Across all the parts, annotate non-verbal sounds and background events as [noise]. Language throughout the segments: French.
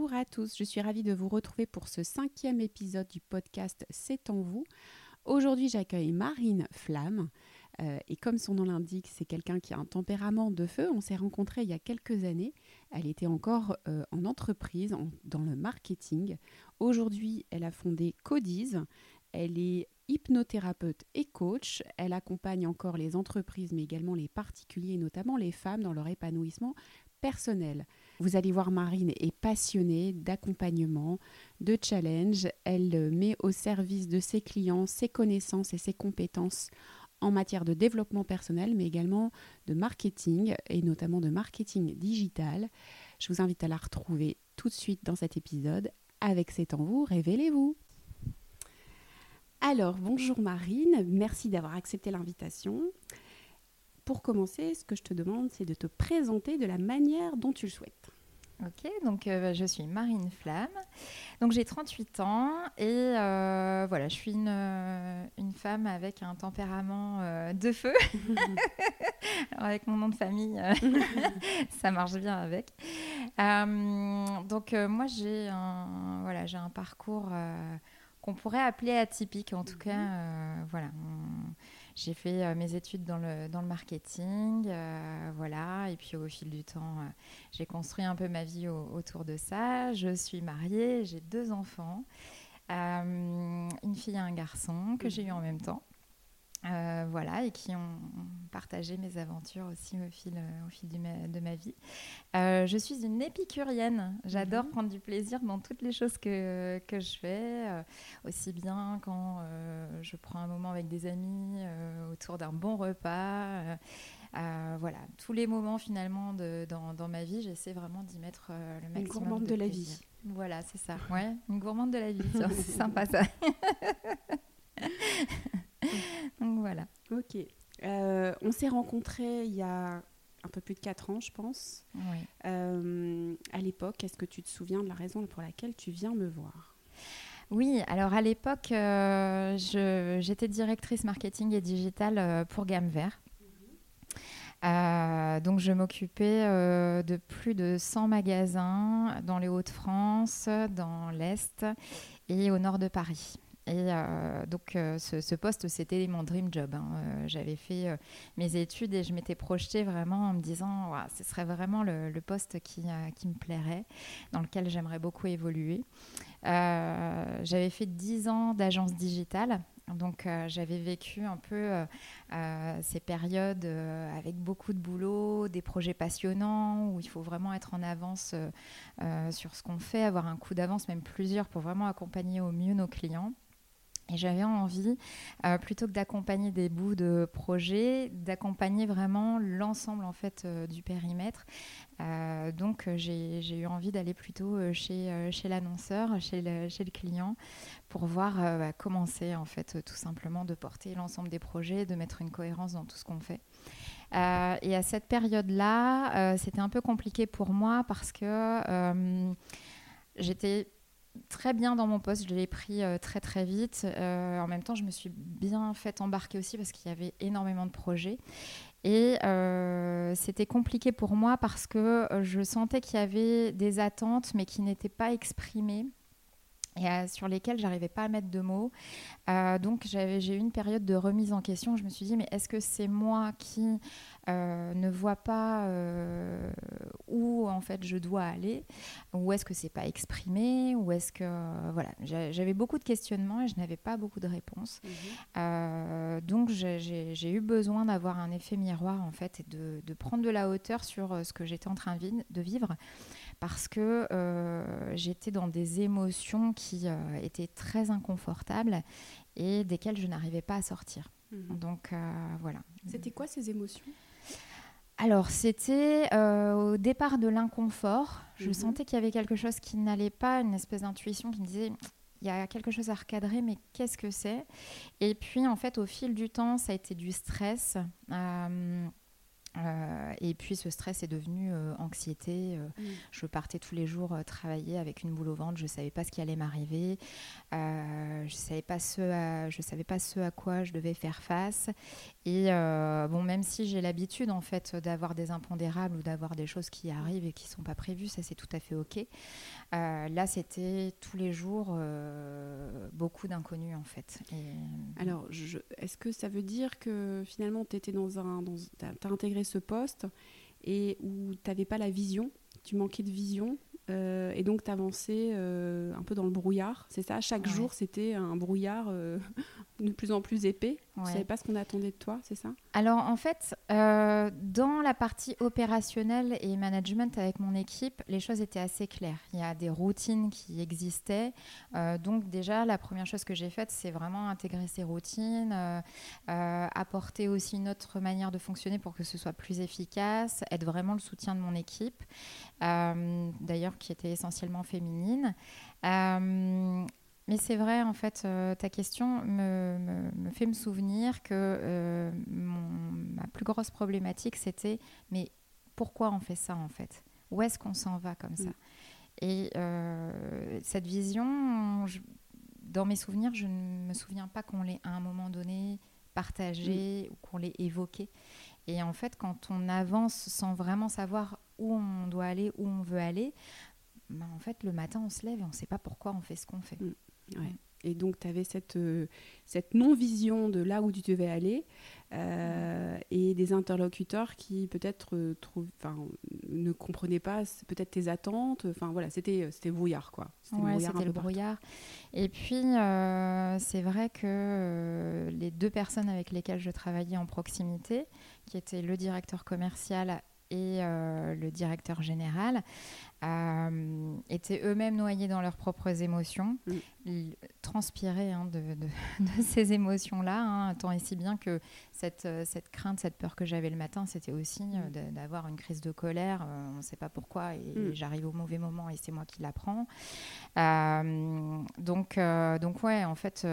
Bonjour à tous, je suis ravie de vous retrouver pour ce cinquième épisode du podcast C'est en vous. Aujourd'hui j'accueille Marine Flamme euh, et comme son nom l'indique, c'est quelqu'un qui a un tempérament de feu. On s'est rencontrés il y a quelques années. Elle était encore euh, en entreprise, dans le marketing. Aujourd'hui, elle a fondé Codiz. Elle est hypnothérapeute et coach. Elle accompagne encore les entreprises, mais également les particuliers, notamment les femmes, dans leur épanouissement personnel. Vous allez voir, Marine est passionnée d'accompagnement, de challenge. Elle met au service de ses clients ses connaissances et ses compétences en matière de développement personnel, mais également de marketing et notamment de marketing digital. Je vous invite à la retrouver tout de suite dans cet épisode. Avec C'est en vous, révélez-vous. Alors, bonjour Marine, merci d'avoir accepté l'invitation. Pour commencer, ce que je te demande, c'est de te présenter de la manière dont tu le souhaites. Ok, donc euh, je suis Marine Flamme. Donc j'ai 38 ans et euh, voilà, je suis une, euh, une, femme avec un tempérament de feu. [laughs] avec mon nom de famille, [laughs] ça marche bien avec. donc moi j'ai un, voilà, j'ai un parcours qu'on pourrait appeler atypique. En tout mhm. cas, voilà. J'ai fait mes études dans le, dans le marketing, voilà, et puis au fil du temps, euh, j'ai construit un peu ma vie autour de ça. Je suis mariée, j'ai deux enfants, une fille et un garçon que j'ai eu en même temps. Euh, voilà, et qui ont partagé mes aventures aussi au fil, euh, au fil de ma vie. Euh, je suis une épicurienne. J'adore mhm. prendre du plaisir dans toutes les choses que, que je fais, aussi bien quand je prends un moment avec des amis autour d'un bon repas. Voilà, tous les moments finalement de, dans, dans, ma vie, j'essaie vraiment d'y mettre le maximum. Une gourmande de, la vie. Voilà, c'est ça. Ouais, une gourmande de la vie. [laughs] c'est sympa ça. [laughs] Donc voilà. Ok. Euh, on s'est rencontrés il y a un peu plus de 4 ans, je pense. Oui. Euh, à l'époque, est-ce que tu te souviens de la raison pour laquelle tu viens me voir? Oui, alors à l'époque, euh, j'étais directrice marketing et digital pour Gamme Vert. Donc je m'occupais de plus de 100 magasins dans les Hauts-de-France, dans l'Est et au nord de Paris. Et euh, donc, euh, ce, poste, c'était mon dream job. Hein. Euh, j'avais fait mes études et je m'étais projetée vraiment en me disant ce serait vraiment le, poste qui, qui, me plairait, dans lequel j'aimerais beaucoup évoluer. J'avais fait 10 ans d'agence digitale. Donc j'avais vécu un peu ces périodes avec beaucoup de boulot, des projets passionnants où il faut vraiment être en avance sur ce qu'on fait, avoir un coup d'avance, même plusieurs, pour vraiment accompagner au mieux nos clients. Et j'avais envie, euh, plutôt que d'accompagner des bouts de projet, d'accompagner vraiment l'ensemble en fait euh, du périmètre. Euh, donc j'ai eu envie d'aller plutôt chez, l'annonceur, chez le, client, pour voir bah, comment c'est en fait tout simplement de porter l'ensemble des projets, de mettre une cohérence dans tout ce qu'on fait. et à cette période-là, c'était un peu compliqué pour moi parce que j'étais très bien dans mon poste, je l'ai pris euh, très très vite. Euh, en même temps, je me suis bien fait embarquer aussi parce qu'il y avait énormément de projets. Et euh, c'était compliqué pour moi parce que je sentais qu'il y avait des attentes mais qui n'étaient pas exprimées et sur lesquelles j'arrivais pas à mettre de mots. donc j'ai eu une période de remise en question. Je me suis dit mais est-ce que c'est moi qui euh, ne voit pas euh, où en fait je dois aller, ou est-ce que c'est pas exprimé, ou est-ce que euh, voilà, j'avais beaucoup de questionnements et je n'avais pas beaucoup de réponses. Mhm. donc j'ai eu besoin d'avoir un effet miroir en fait et de, de, prendre de la hauteur sur ce que j'étais en train de vivre parce que j'étais dans des émotions qui étaient très inconfortables et desquelles je n'arrivais pas à sortir. Mhm. Donc voilà. C'était quoi ces émotions? Alors, c'était euh, au départ de l'inconfort. Je mhm. sentais qu'il y avait quelque chose qui n'allait pas, une espèce d'intuition qui me disait il y a quelque chose à recadrer, mais qu'est-ce que c'est? Et puis, en fait, au fil du temps, ça a été du stress. Euh, Euh, et puis ce stress est devenu euh, anxiété. Euh, mm. Je partais tous les jours travailler avec une boule au ventre. Je ne savais pas ce qui allait m'arriver. je ne savais, pas ce à, je savais pas ce à quoi je devais faire face. Et bon, même si j'ai l'habitude en fait d'avoir des impondérables ou d'avoir des choses qui arrivent et qui ne sont pas prévues, ça c'est tout à fait OK. là, c'était tous les jours beaucoup d'inconnus en fait. Alors, est-ce que ça veut dire que finalement tu étais dans un. Dans, as intégré ce poste et où tu n'avais pas la vision, tu manquais de vision euh, et donc, tu avançais euh, un peu dans le brouillard, c'est ça? Chaque jour, c'était un brouillard euh, [laughs] de plus en plus épais. Tu ne savais pas ce qu'on attendait de toi, c'est ça? Alors, en fait, dans la partie opérationnelle et management avec mon équipe, les choses étaient assez claires. Il y a des routines qui existaient. donc, déjà, la première chose que j'ai faite, c'est vraiment intégrer ces routines, apporter aussi une autre manière de fonctionner pour que ce soit plus efficace, être vraiment le soutien de mon équipe. D'ailleurs, qui était essentiellement féminine. Euh, mais c'est vrai, en fait, euh, ta question me, me, fait me souvenir que euh, ma plus grosse problématique, c'était mais pourquoi on fait ça, en fait? Où est-ce qu'on s'en va comme ça? Mm. Et cette vision, dans mes souvenirs, je ne me souviens pas qu'on l'ait à un moment donné partagée mm. ou qu'on l'ait évoquée. Et en fait, quand on avance sans vraiment savoir où on doit aller, où on veut aller, bah, en fait, le matin, on se lève et on ne sait pas pourquoi on fait ce qu'on fait. Mm. Et donc, tu avais cette, euh, cette non-vision de là où tu devais aller euh, et des interlocuteurs qui peut-être euh, ne comprenaient pas peut-être tes attentes. Enfin, voilà, c'était brouillard, quoi. C'était le brouillard. Et puis, c'est vrai que les deux personnes avec lesquelles je travaillais en proximité, qui étaient le directeur commercial et le directeur général, euh, étaient eux-mêmes noyés dans leurs propres émotions, mm. transpiraient hein, [laughs] de, ces émotions-là, hein, tant et si bien que cette, euh, cette crainte, cette peur que j'avais le matin, c'était aussi euh, mm. d'avoir une crise de colère, on ne sait pas pourquoi, et, mm. j'arrive au mauvais moment et c'est moi qui l'apprends. donc, donc ouais, en fait,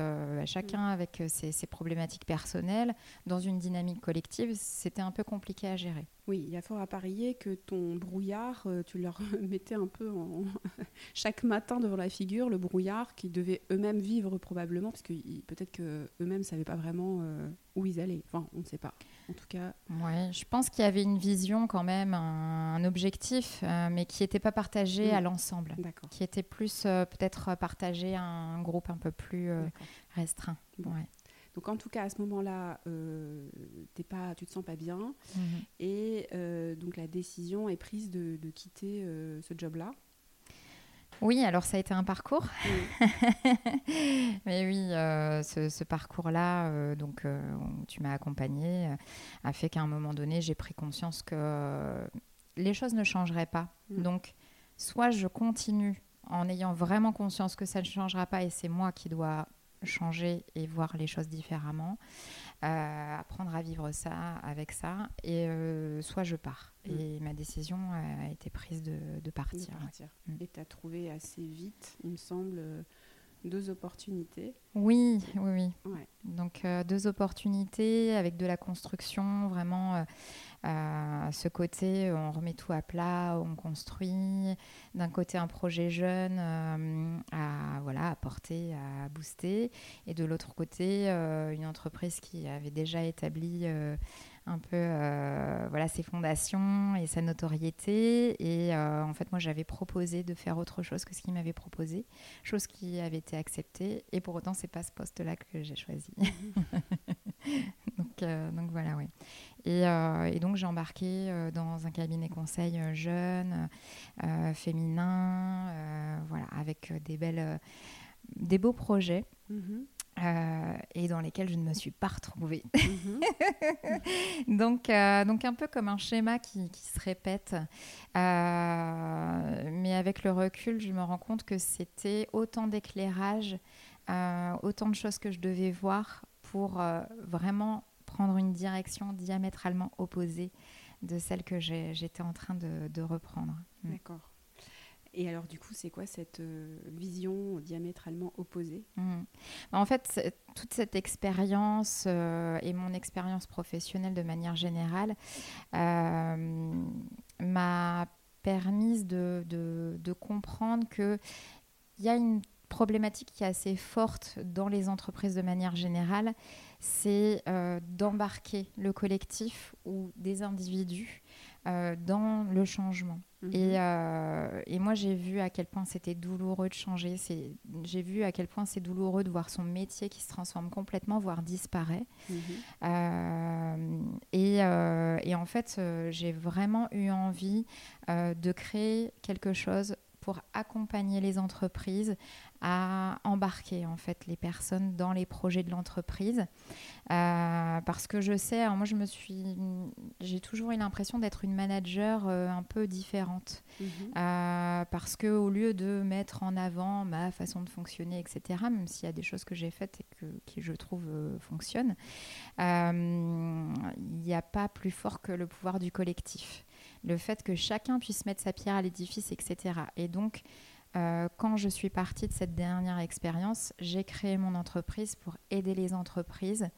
chacun avec ses, ses problématiques personnelles, dans une dynamique collective, c'était un peu compliqué à gérer. Oui, il y a fort à parier que ton brouillard, tu leur mettait un peu en [laughs] chaque matin devant la figure le brouillard qu'ils devaient eux-mêmes vivre probablement, parce que peut-être qu'eux-mêmes ne savaient pas vraiment euh, où ils allaient. Enfin, on ne sait pas. En tout cas. Ouais, je pense qu'il y avait une vision quand même, un, objectif, euh, mais qui n'était pas partagé à mm. l'ensemble. Qui était plus euh, peut-être partagé à un groupe un peu plus restreint. Ouais. Donc en tout cas, à ce moment-là, euh, pas, tu te sens pas bien. Mhm. Et euh, donc la décision est prise de, quitter euh, ce job-là. Oui, alors ça a été un parcours. [laughs] Mais oui, euh, ce, parcours-là, donc tu m'as accompagnée, a fait qu'à un moment donné, j'ai pris conscience que les choses ne changeraient pas. Mm. Donc, soit je continue en ayant vraiment conscience que ça ne changera pas et c'est moi qui dois changer et voir les choses différemment, euh, apprendre à vivre ça avec ça, et euh, soit je pars. Mm. Et ma décision a été prise de, partir. Mm. Et tu as trouvé assez vite, il me semble, deux opportunités. Oui, oui, oui. Donc euh, deux opportunités avec de la construction, vraiment à ce côté, on remet tout à plat, on construit. D'un côté, un projet jeune euh, à voilà, apporter, à booster. Et de l'autre côté, euh, une entreprise qui avait déjà établi euh, un peu voilà, ses fondations et sa notoriété. Et en fait, moi, j'avais proposé de faire autre chose que ce qu'il m'avait proposé, chose qui avait été acceptée. Et pour autant, c'est pas ce poste-là que j'ai choisi. [laughs] donc, donc voilà, oui. Euh, et, donc j'ai embarqué euh, dans un cabinet conseil euh, jeune, féminin, voilà, avec des belles, des beaux projets. Mhm. et dans lesquels je ne me suis pas retrouvée. [laughs] Mhm. donc, donc un peu comme un schéma qui, qui se répète. mais avec le recul, je me rends compte que c'était autant d'éclairage, autant de choses que je devais voir pour vraiment prendre une direction diamétralement opposée de celle que j'étais en train de, reprendre. Mm. D'accord. Et alors, du coup, c'est quoi cette euh, vision diamétralement opposée? Mmh. bah, En fait, toute cette expérience euh, et mon expérience professionnelle de manière générale euh, m'a permis de, comprendre qu'il y a une problématique qui est assez forte dans les entreprises de manière générale, c'est d'embarquer le collectif ou des individus dans le changement. Mhm. Euh, et, moi, j'ai vu à quel point c'était douloureux de changer. J'ai vu à quel point c'est douloureux de voir son métier qui se transforme complètement, voire disparaît. Mhm. Euh, et, euh, et, en fait, j'ai vraiment eu envie de créer quelque chose pour accompagner les entreprises à embarquer en fait les personnes dans les projets de l'entreprise euh, parce que je sais moi je me suis j'ai toujours eu l'impression d'être une manager euh, un peu différente mhm. euh, parce que au lieu de mettre en avant ma façon de fonctionner etc même s'il y a des choses que j'ai faites et que qui je trouve fonctionnent il n'y a pas plus fort que le pouvoir du collectif le fait que chacun puisse mettre sa pierre à l'édifice, etc. Et donc, euh, quand je suis partie de cette dernière expérience, j'ai créé mon entreprise pour aider les entreprises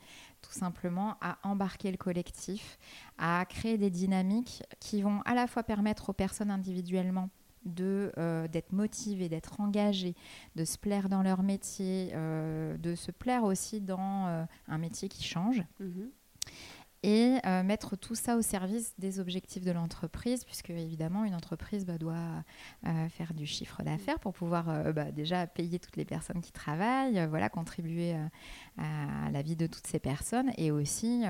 tout simplement à embarquer le collectif, à créer des dynamiques qui vont à la fois permettre aux personnes individuellement de euh, d'être motivées, d'être engagées, de se plaire dans leur métier, euh, de se plaire aussi dans un métier qui change. Mhm et euh, mettre tout ça au service des objectifs de l'entreprise, puisque évidemment une entreprise bah, doit euh, faire du chiffre d'affaires pour pouvoir euh, bah, déjà payer toutes les personnes qui travaillent, voilà, contribuer à la vie de toutes ces personnes, et aussi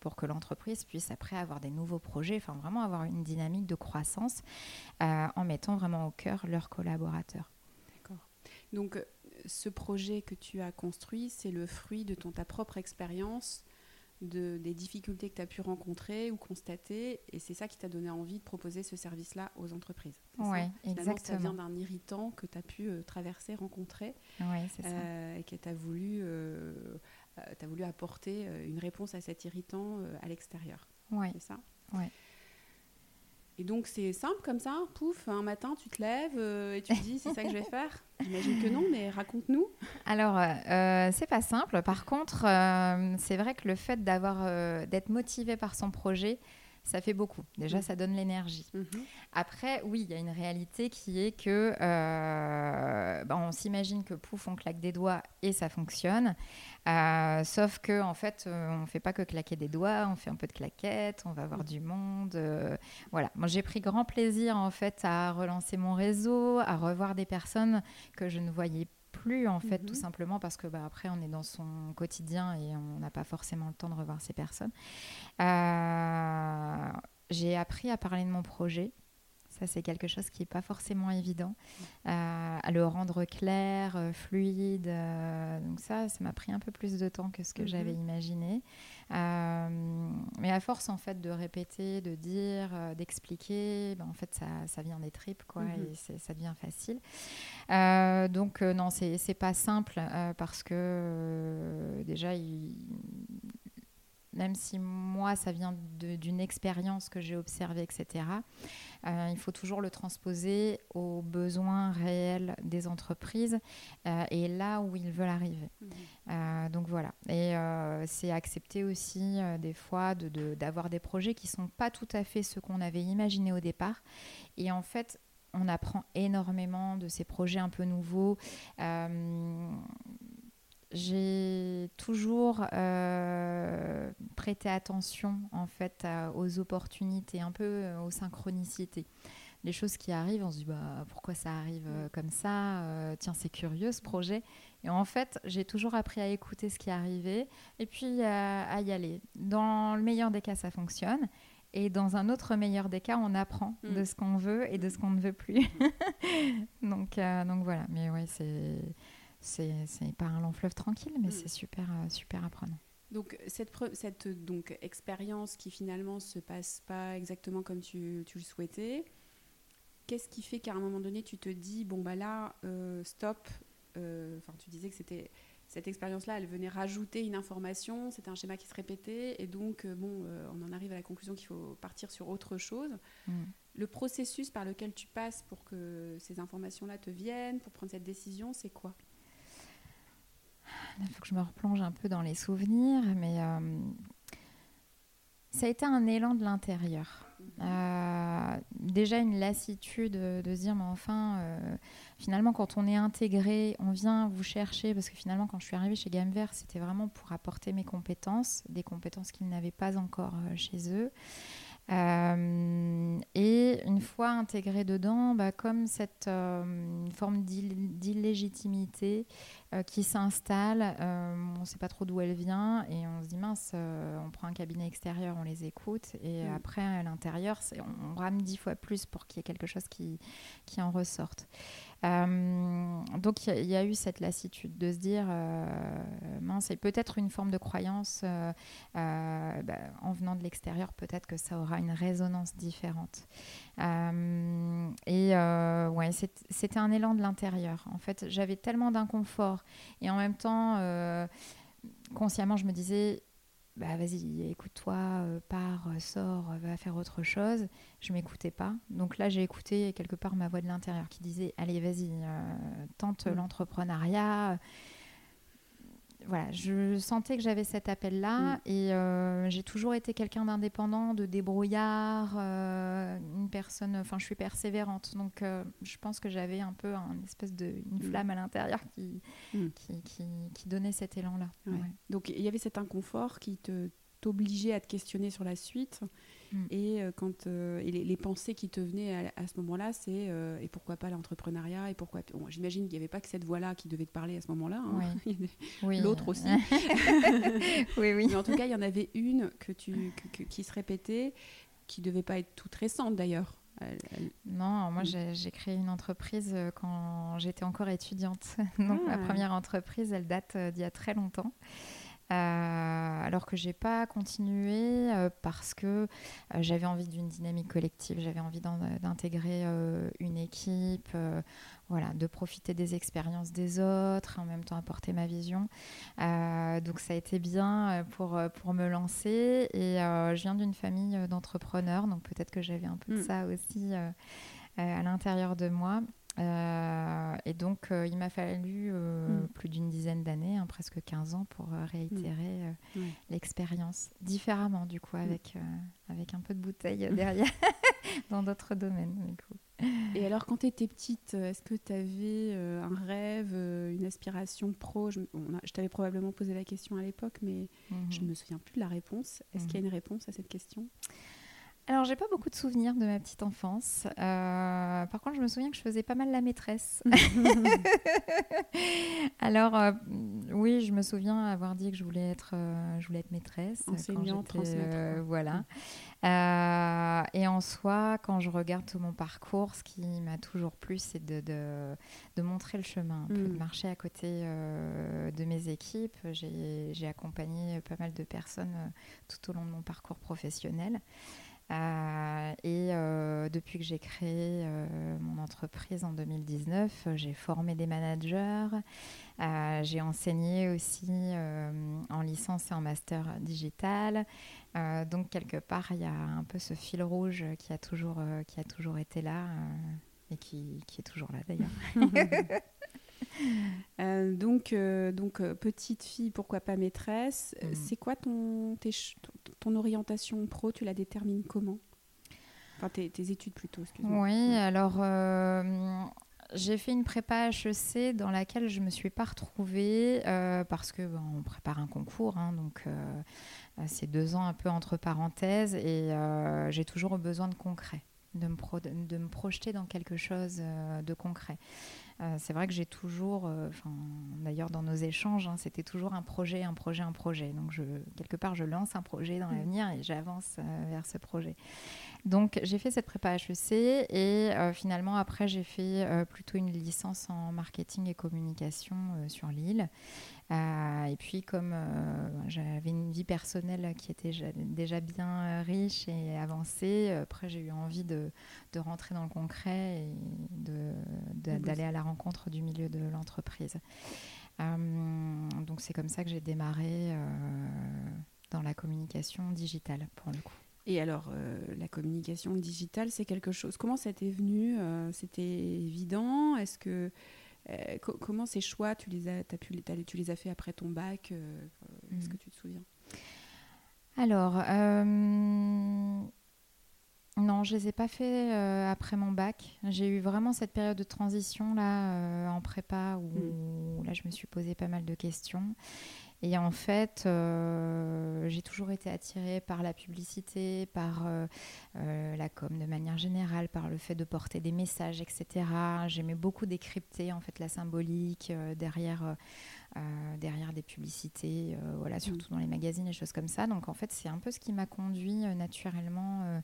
pour que l'entreprise puisse après avoir des nouveaux projets, enfin vraiment avoir une dynamique de croissance en mettant vraiment au cœur leurs collaborateurs. D'accord. Donc ce projet que tu as construit, c'est le fruit de ton, ta propre expérience de, des difficultés que tu as pu rencontrer ou constater. Et c'est ça qui t'a donné envie de proposer ce service-là aux entreprises. Oui, exactement. Ça vient d'un irritant que tu as pu euh, traverser, rencontrer. C'est ça. Euh, et que tu as voulu, euh, as voulu apporter une réponse à cet irritant à l'extérieur. Oui. C'est ça Oui. Et donc c'est simple comme ça, pouf, un matin tu te lèves euh, et tu te dis c'est ça que je vais faire. J'imagine que non, mais raconte-nous. Alors euh, c'est pas simple. Par contre, euh, c'est vrai que le fait d'être motivé par son projet, ça fait beaucoup. Déjà, mm. ça donne l'énergie. Mm-hmm. Après, oui, il y a une réalité qui est que euh, bah, on s'imagine que pouf, on claque des doigts et ça fonctionne. Euh, sauf que en fait, euh, on fait pas que claquer des doigts, on fait un peu de claquettes, on va voir mm. du monde. voilà. Moi, j'ai pris grand plaisir en fait à relancer mon réseau, à revoir des personnes que je ne voyais pas plus en fait, tout mhm. simplement parce que bah, après on est dans son quotidien et on n'a pas forcément le temps de revoir ces personnes. Euh, j'ai appris à parler de mon projet. Ça, c'est quelque chose qui n'est pas forcément évident. Euh, à le rendre clair, euh, fluide. donc ça, ça m'a pris un peu plus de temps que ce que mhm. j'avais imaginé. Euh, mais à force en fait de répéter, de dire, euh, d'expliquer, ben, en fait ça, ça, vient des tripes quoi, mhm. et ça devient facile. Euh, donc non, c'est pas simple parce que déjà il, même si moi, ça vient d'une expérience que j'ai observée, etc., euh, il faut toujours le transposer aux besoins réels des entreprises euh, et là où ils veulent arriver. Euh, donc voilà. Et c'est accepter aussi des fois d'avoir de, des projets qui ne sont pas tout à fait ce qu'on avait imaginé au départ. Et en fait, on apprend énormément de ces projets un peu nouveaux j'ai toujours euh, prêté attention en fait aux opportunités, un peu euh, aux synchronicités. Les choses qui arrivent, on se dit bah, pourquoi ça arrive euh, comme ça Tiens, c'est curieux ce projet. Et en fait, j'ai toujours appris à écouter ce qui arrivait et puis à y aller. Dans le meilleur des cas, ça fonctionne. Et dans un autre meilleur des cas, on apprend de mm. ce qu'on veut et de ce qu'on ne veut plus. [laughs] donc, donc voilà. Mais oui, c'est c'est pas un long fleuve tranquille, mais mm. c'est super, euh, super apprenant. Donc cette, cette donc, expérience qui finalement se passe pas exactement comme tu, tu le souhaitais, qu'est-ce qui fait qu'à un moment donné tu te dis bon bah là euh, stop, euh, enfin tu disais que c'était cette expérience-là, elle venait rajouter une information, c'était un schéma qui se répétait, et donc bon, on en arrive à la conclusion qu'il faut partir sur autre chose. Mm. le processus par lequel tu passes pour que ces informations-là te viennent, pour prendre cette décision, c'est quoi? Il faut que je me replonge un peu dans les souvenirs, mais euh, ça a été un élan de l'intérieur. Euh, déjà une lassitude de, se dire, mais enfin, euh, finalement, quand on est intégré, on vient vous chercher, parce que finalement, quand je suis arrivée chez Gamme Vert, c'était vraiment pour apporter mes compétences, des compétences qu'ils n'avaient pas encore chez eux. Euh, et une fois intégré dedans, bah, comme cette euh, forme d'illégitimité euh, qui s'installe, on ne sait pas trop d'où elle vient et on se dit mince, on prend un cabinet extérieur, on les écoute et mm. après à l'intérieur, on, on, rame dix fois plus pour qu'il y ait quelque chose qui, qui en ressorte. Euh, donc il y, a eu cette lassitude de se dire, euh, mince, c'est peut-être une forme de croyance, euh, bah, en venant de l'extérieur, peut-être que ça aura une résonance différente. et ouais, c'était un élan de l'intérieur. En fait, j'avais tellement d'inconfort et en même temps, consciemment, je me disais, bah vas-y, écoute-toi, euh, pars, euh, sors, euh, va faire autre chose. Je m'écoutais pas. Donc là, j'ai écouté quelque part ma voix de l'intérieur qui disait, allez, vas-y, tente mm. l'entrepreneuriat voilà, je sentais que j'avais cet appel-là mm. et euh, j'ai toujours été quelqu'un d'indépendant, de débrouillard, euh, une personne, enfin je suis persévérante, donc euh, je pense que j'avais un peu un espèce de une mm. flamme à l'intérieur qui, qui, qui, donnait cet élan-là. Donc il y avait cet inconfort qui te t'obligeait à te questionner sur la suite Mm. Et, euh, quand, euh, les, pensées qui te venaient à, ce moment-là, c'est euh, et pourquoi pas l'entrepreneuriat et pourquoi J'imagine qu'il n'y avait pas que cette voix-là qui devait te parler à ce moment-là. Hein. [laughs] Oui. L'autre aussi. [laughs] oui, oui. Mais en tout cas, il y en avait une que tu, qui se répétait, qui devait pas être toute récente d'ailleurs. Non, moi mm. j'ai créé une entreprise quand j'étais encore étudiante. [laughs] Donc ma ah. première entreprise, elle date d'il y a très longtemps. Euh, alors que j'ai pas continué euh, parce que euh, j'avais envie d'une dynamique collective, j'avais envie d'intégrer une équipe, voilà, de profiter des expériences des autres, en même temps apporter ma vision. donc ça a été bien pour, pour me lancer et je viens d'une famille d'entrepreneurs, donc peut-être que j'avais un peu de mm. ça aussi à l'intérieur de moi. Euh, et donc, euh, il m'a fallu euh, mm. plus d'une dizaine d'années, hein, presque 15 ans, pour réitérer mm. l'expérience différemment, du coup, mm. avec, avec un peu de bouteille derrière, [laughs] dans d'autres domaines. Du coup. Et alors, quand tu étais petite, est-ce que tu avais un rêve, une aspiration pro? Je, je t'avais probablement posé la question à l'époque, mais je ne mm-hmm. me souviens plus de la réponse. Est-ce qu'il y a mm-hmm. une réponse à cette question? Alors, j'ai pas beaucoup de souvenirs de ma petite enfance. Euh, par contre, je me souviens que je faisais pas mal la maîtresse. [laughs] Alors, euh, oui, je me souviens avoir dit que je voulais être, euh, je voulais être maîtresse. Enseignante, transmettre. voilà. et en soi, quand je regarde tout mon parcours, ce qui m'a toujours plu, c'est de, de, montrer le chemin, de mm. marcher à côté de mes équipes. J'ai accompagné pas mal de personnes tout au long de mon parcours professionnel. Euh, et euh, depuis que j'ai créé euh, mon entreprise en 2019, j'ai formé des managers, j'ai enseigné aussi en licence et en master digital. donc quelque part, il y a un peu ce fil rouge qui a toujours, qui a toujours été là et qui, qui, est toujours là d'ailleurs. [laughs] [laughs] donc, donc petite fille, pourquoi pas maîtresse. Mm. C'est quoi ton, tes, ton orientation pro, tu la détermines comment? Enfin, tes, études plutôt, excuse-moi. Oui, alors euh, j'ai fait une prépa HEC dans laquelle je ne me suis pas retrouvée euh, parce que on prépare un concours, hein, donc euh, c'est deux ans un peu entre parenthèses et j'ai toujours besoin de concret, de me, de me projeter dans quelque chose de concret. Euh, c'est vrai que j'ai toujours, euh, d'ailleurs dans nos échanges, hein, c'était toujours un projet, un projet, un projet. Donc je, quelque part, je lance un projet dans mm. l'avenir et j'avance euh, vers ce projet. Donc j'ai fait cette prépa HEC et finalement après j'ai fait plutôt une licence en marketing et communication sur Lille. Euh, et puis, comme euh, j'avais une vie personnelle qui était déjà bien euh, riche et avancée, après j'ai eu envie de, de, rentrer dans le concret et d'aller à la rencontre du milieu de l'entreprise. donc c'est comme ça que j'ai démarré dans la communication digitale pour le coup. Et alors, la communication digitale, c'est quelque chose. Comment ça t'est venu C'était évident Est-ce que comment ces choix, tu les as, as pu, tu les as fait après ton bac Est-ce que mm. tu te souviens? Alors, non, je les ai pas fait euh, après mon bac. J'ai eu vraiment cette période de transition là euh, en prépa où, mm. là je me suis posé pas mal de questions. Et en fait, euh, j'ai toujours été attirée par la publicité, par la com de manière générale, par le fait de porter des messages, etc. J'aimais beaucoup décrypter en fait la symbolique derrière. Derrière des publicités, voilà, mm. surtout dans les magazines et choses comme ça. Donc en fait, c'est un peu ce qui m'a conduit naturellement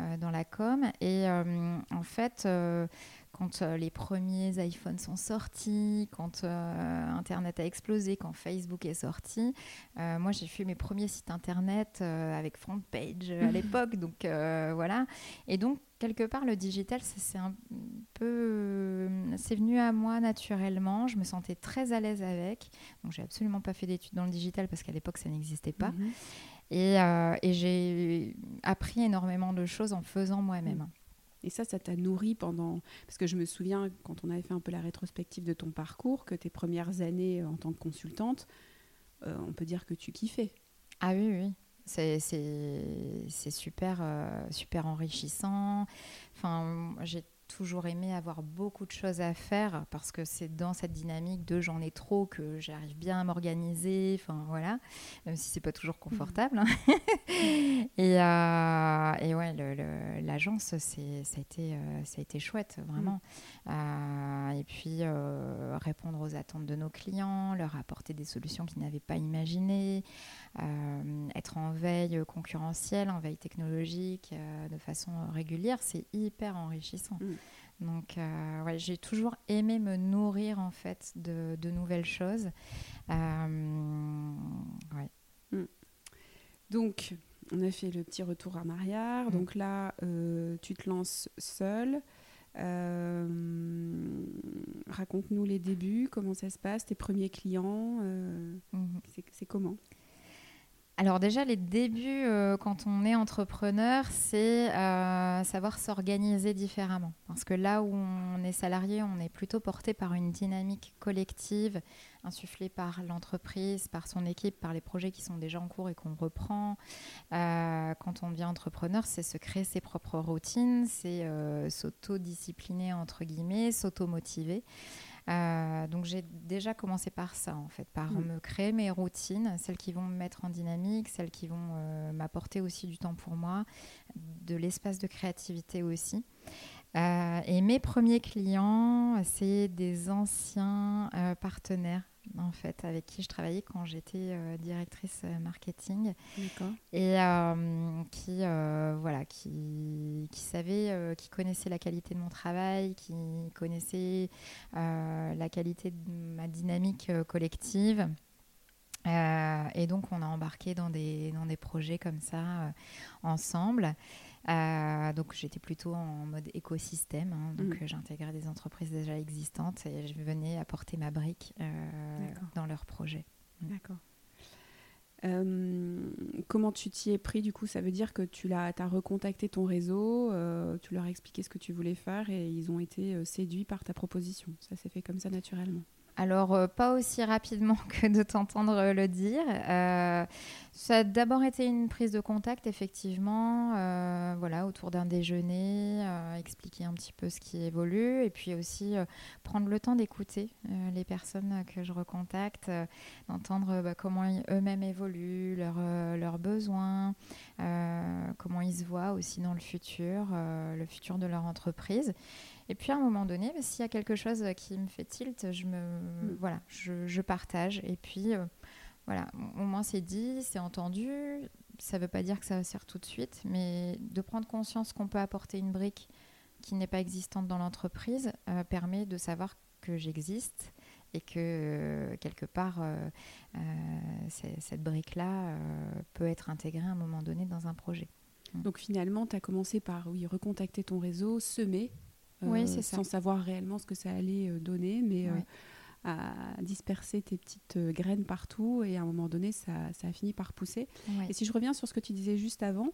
euh, dans la com. Et euh, en fait, euh, quand les premiers iPhones sont sortis, quand Internet a explosé, quand Facebook est sorti, moi j'ai fait mes premiers sites Internet avec front page à [laughs] l'époque. Donc voilà. Et donc, quelque part, le digital, c'est un peu. C'est venu à moi naturellement. Je me sentais très à l'aise avec. Donc, j'ai absolument pas fait d'études dans le digital parce qu'à l'époque, ça n'existait pas. Mhm. Euh, et, j'ai appris énormément de choses en faisant moi-même. Et ça, ça t'a nourri pendant... Parce que je me souviens, quand on avait fait un peu la rétrospective de ton parcours, que tes premières années en tant que consultante, euh, on peut dire que tu kiffais. Ah oui, oui. C'est super, euh, super enrichissant. Enfin, j'ai toujours aimé avoir beaucoup de choses à faire parce que c'est dans cette dynamique de j'en ai trop que j'arrive bien à m'organiser, enfin voilà, même si c'est pas toujours confortable. Hein. [laughs] et, euh, et, ouais, l'agence, ça, a été, euh, ça a été chouette, vraiment. Mm. Euh, et puis répondre aux attentes de nos clients, leur apporter des solutions qu'ils n'avaient pas imaginées, être en veille concurrentielle, en veille technologique de façon régulière, c'est hyper enrichissant. Mm. Donc, euh, ouais, j'ai toujours aimé me nourrir en fait de, de nouvelles choses. Euh, ouais. Mm. Donc, on a fait le petit retour en arrière. Mm. Donc là, euh, tu te lances seule. Raconte-nous les débuts, comment ça se passe, tes premiers clients, mm-hmm. c'est comment? Alors déjà, les débuts euh, quand on est entrepreneur, c'est euh, savoir s'organiser différemment. Parce que là où on est salarié, on est plutôt porté par une dynamique collective, insufflée par l'entreprise, par son équipe, par les projets qui sont déjà en cours et qu'on reprend. Euh, quand on devient entrepreneur, c'est se créer ses propres routines, c'est s'auto-discipliner, entre guillemets, s'auto-motiver. Euh, donc j'ai déjà commencé par ça, en fait, par mm. me créer mes routines, celles qui vont me mettre en dynamique, celles qui vont euh, m'apporter aussi du temps pour moi, de l'espace de créativité aussi. Euh, et mes premiers clients, c'est des anciens partenaires en fait, avec qui je travaillais quand j'étais euh, directrice euh, marketing. Et euh, qui, voilà, qui, qui savait, qui connaissait la qualité de mon travail, qui connaissait la qualité de ma dynamique collective. et donc, on a embarqué dans des, dans des projets comme ça ensemble. Euh, donc j'étais plutôt en mode écosystème, hein. donc mm. j'intégrais des entreprises déjà existantes et je venais apporter ma brique euh, dans leurs projets. Mm. D'accord. Euh, comment tu t'y es pris du coup? Ça veut dire que tu as, as recontacté ton réseau, tu leur as expliqué ce que tu voulais faire et ils ont été séduits par ta proposition. Ça s'est fait comme ça naturellement alors, euh, pas aussi rapidement [laughs] que de t'entendre le dire. Euh, ça a d'abord été une prise de contact, effectivement, euh, voilà, autour d'un déjeuner, expliquer un petit peu ce qui évolue, et puis aussi prendre le temps d'écouter les personnes que je recontacte, d'entendre bah, comment eux-mêmes évoluent, leurs besoins, comment ils se voient aussi dans le futur, le futur de leur entreprise. Et puis à un moment donné, bah, s'il y a quelque chose qui me fait tilt, je me mm. voilà, je, partage. Et puis euh, voilà, au moins c'est dit, c'est entendu. Ça ne veut pas dire que ça va se faire tout de suite, mais de prendre conscience qu'on peut apporter une brique qui n'est pas existante dans l'entreprise euh, permet de savoir que j'existe et que euh, quelque part cette brique-là peut être intégrée à un moment donné dans un projet. Donc finalement, tu as commencé par oui, recontacter ton réseau, semer euh, sans savoir réellement ce que ça allait euh, donner, mais euh, à disperser tes petites graines partout et à un moment donné, ça, a fini par pousser. Et si je reviens sur ce que tu disais juste avant,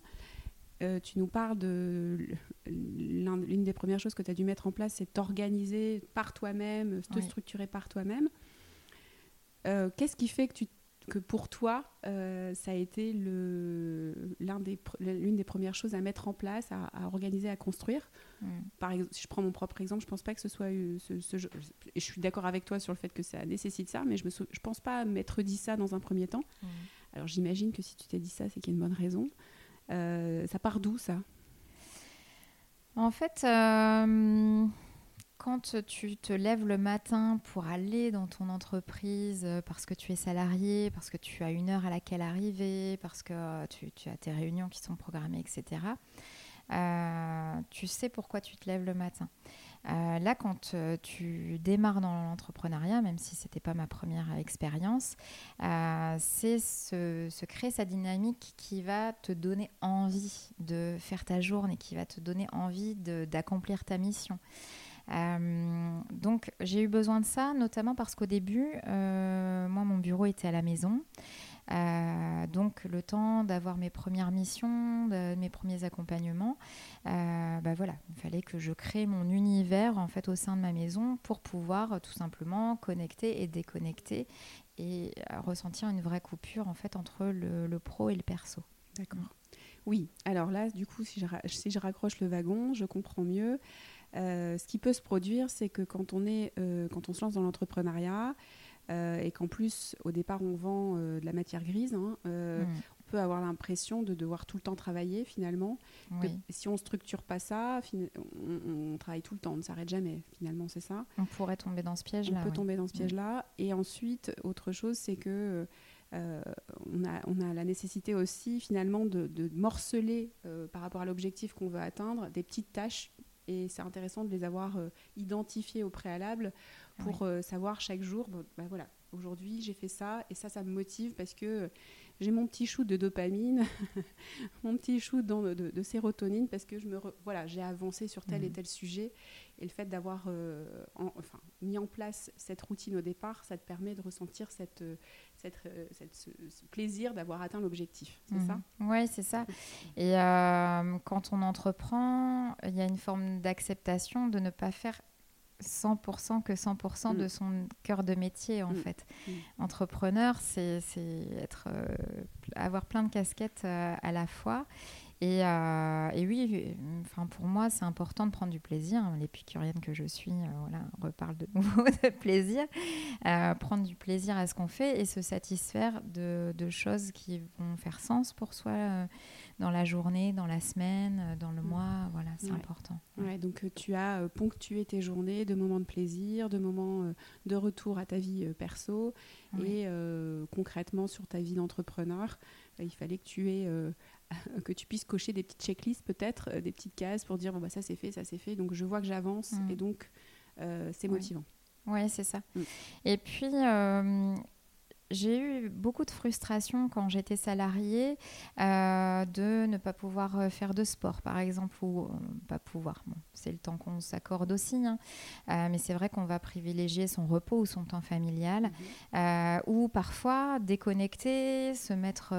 tu nous parles de l'une des premières choses que tu as dû mettre en place, c'est t'organiser par toi-même, te structurer par toi-même. Qu'est-ce qui fait que tu que pour toi, euh, ça a été l'une des, des, premières choses à mettre en place, à, organiser, à construire. Mm. Par exemple, si je prends mon propre exemple, je ne pense pas que ce soit ce, ce et je suis d'accord avec toi sur le fait que ça nécessite ça, mais je ne je pense pas m'être dit ça dans un premier temps. Mm. Alors j'imagine que si tu t'es dit ça, c'est qu'il y a une bonne raison. Euh, ça part d'où ça? En fait, euh, quand tu te lèves le matin pour aller dans ton entreprise euh, parce que tu es salarié, parce que tu as une heure à laquelle arriver, parce que euh, tu, as tes réunions qui sont programmées, etc., euh, tu sais pourquoi tu te lèves le matin. là, quand tu démarres dans l'entrepreneuriat, même si ce n'était pas ma première expérience, c'est se, créer sa dynamique qui va te donner envie de faire ta journée, qui va te donner envie d'accomplir ta mission. Euh, donc j'ai eu besoin de ça, notamment parce qu'au début, euh, moi, mon bureau était à la maison. Euh, donc le temps d'avoir mes premières missions, mes premiers accompagnements, bah voilà, il fallait que je crée mon univers en fait au sein de ma maison pour pouvoir tout simplement connecter et déconnecter et ressentir une vraie coupure en fait entre le, pro et le perso. D'accord. Oui, alors là, du coup, si je raccroche le wagon, je comprends mieux. Euh, ce qui peut se produire, c'est que quand on, est, euh, quand on se lance dans l'entrepreneuriat, euh, et qu'en plus, au départ, on vend de la matière grise, hein, mm. on peut avoir l'impression de devoir tout le temps travailler finalement. si on ne structure pas ça, on, travaille tout le temps, on ne s'arrête jamais finalement, c'est ça On pourrait tomber dans ce piège-là. On peut tomber dans ce mm. piège-là. Et ensuite, autre chose, c'est que... on, a, on, a, la nécessité aussi finalement de, morceler par rapport à l'objectif qu'on veut atteindre des petites tâches et c'est intéressant de les avoir euh, identifiés au préalable pour euh, savoir chaque jour, bah, voilà, aujourd'hui j'ai fait ça et ça, ça me motive parce que j'ai mon petit shoot de dopamine, [laughs] mon petit shoot de, de, sérotonine parce que je me voilà, j'ai avancé sur tel et mmh. tel sujet et le fait d'avoir euh, enfin, mis en place cette routine au départ, ça te permet de ressentir cette, cette, cette ce, plaisir d'avoir atteint l'objectif. C'est ça? Mmh. Oui, c'est ça. Et euh, quand on entreprend, il y a une forme d'acceptation de ne pas faire 100% que 100% de mm. son cœur de métier en mm. fait. Mm. Entrepreneur, c'est être euh, avoir plein de casquettes euh, à la fois. Et, euh, et oui, enfin pour moi, c'est important de prendre du plaisir. L'épicurienne que je suis, voilà, on reparle de [laughs] nouveau de plaisir. prendre du plaisir à ce qu'on fait et se satisfaire de, de, choses qui vont faire sens pour soi dans la journée, dans la semaine, euh, dans le mm. mois. Voilà, c'est important. Ouais, donc euh, tu as euh, ponctué tes journées de moments de plaisir, de moments de retour à ta vie perso. Et concrètement, sur ta vie d'entrepreneur, il fallait que tu aies. [laughs] que tu puisses cocher des petites checklists peut-être, des petites cases pour dire bon bah ça c'est fait, ça c'est fait, donc je vois que j'avance mm. et donc c'est motivant. Oui, c'est ça. Mm. Et puis, j'ai eu beaucoup de frustration quand j'étais salariée euh, de ne pas pouvoir euh, faire de sport, par exemple, ou euh, pas pouvoir. c'est le temps qu'on s'accorde aussi, hein. mais c'est vrai qu'on va privilégier son repos ou son temps familial, mhm. ou parfois déconnecter, se mettre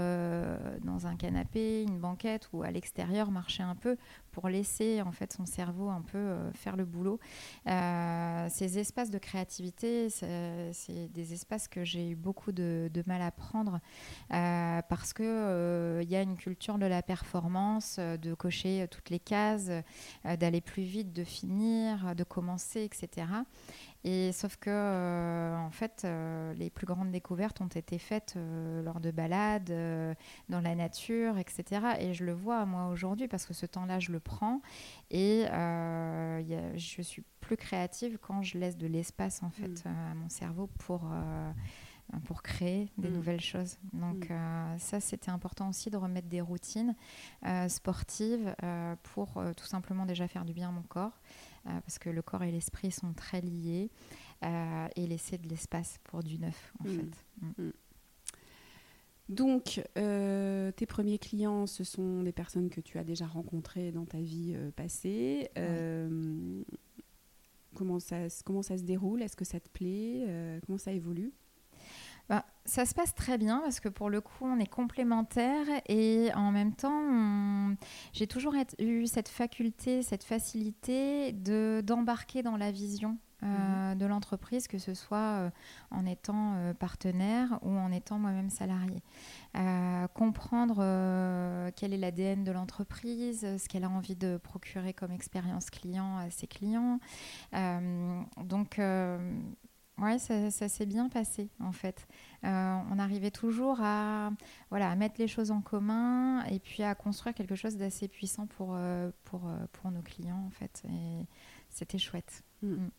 dans un canapé, une banquette ou à l'extérieur, marcher un peu pour laisser en fait son cerveau un peu euh, faire le boulot. Euh, ces espaces de créativité, c'est des espaces que j'ai eu beaucoup de, mal à prendre euh, parce que il y a une culture de la performance, de cocher toutes les cases, d'aller plus vite, de finir, de commencer, etc. Et sauf que, euh, en fait, euh, les plus grandes découvertes ont été faites euh, lors de balades, dans la nature, etc. Et je le vois, moi, aujourd'hui, parce que ce temps-là, je le prends. Et je suis plus créative quand je laisse de l'espace, en fait, mm. à mon cerveau pour pour créer des mm. nouvelles choses. Donc mm. ça, c'était important aussi de remettre des routines sportives pour tout simplement déjà faire du bien à mon corps, euh, parce que le corps et l'esprit sont très liés, euh, et laisser de l'espace pour du neuf, en mm. fait. Donc, euh, tes premiers clients, ce sont des personnes que tu as déjà rencontrées dans ta vie passée. comment, ça, comment ça se déroule? Est-ce que ça te plaît? Comment ça évolue? Bah, ça se passe très bien parce que pour le coup, on est complémentaires et en même temps, j'ai toujours eu cette faculté, cette facilité de d'embarquer dans la vision euh, mhm. de l'entreprise, que ce soit euh, en étant euh, partenaire ou en étant moi-même salarié. comprendre quel est l'ADN de l'entreprise, ce qu'elle a envie de procurer comme expérience client à ses clients. donc, oui, ça, s'est bien passé en fait. on arrivait toujours à, voilà, à mettre les choses en commun et puis à construire quelque chose d'assez puissant pour, pour, pour nos clients en fait. Et c'était chouette. Mm. Mm.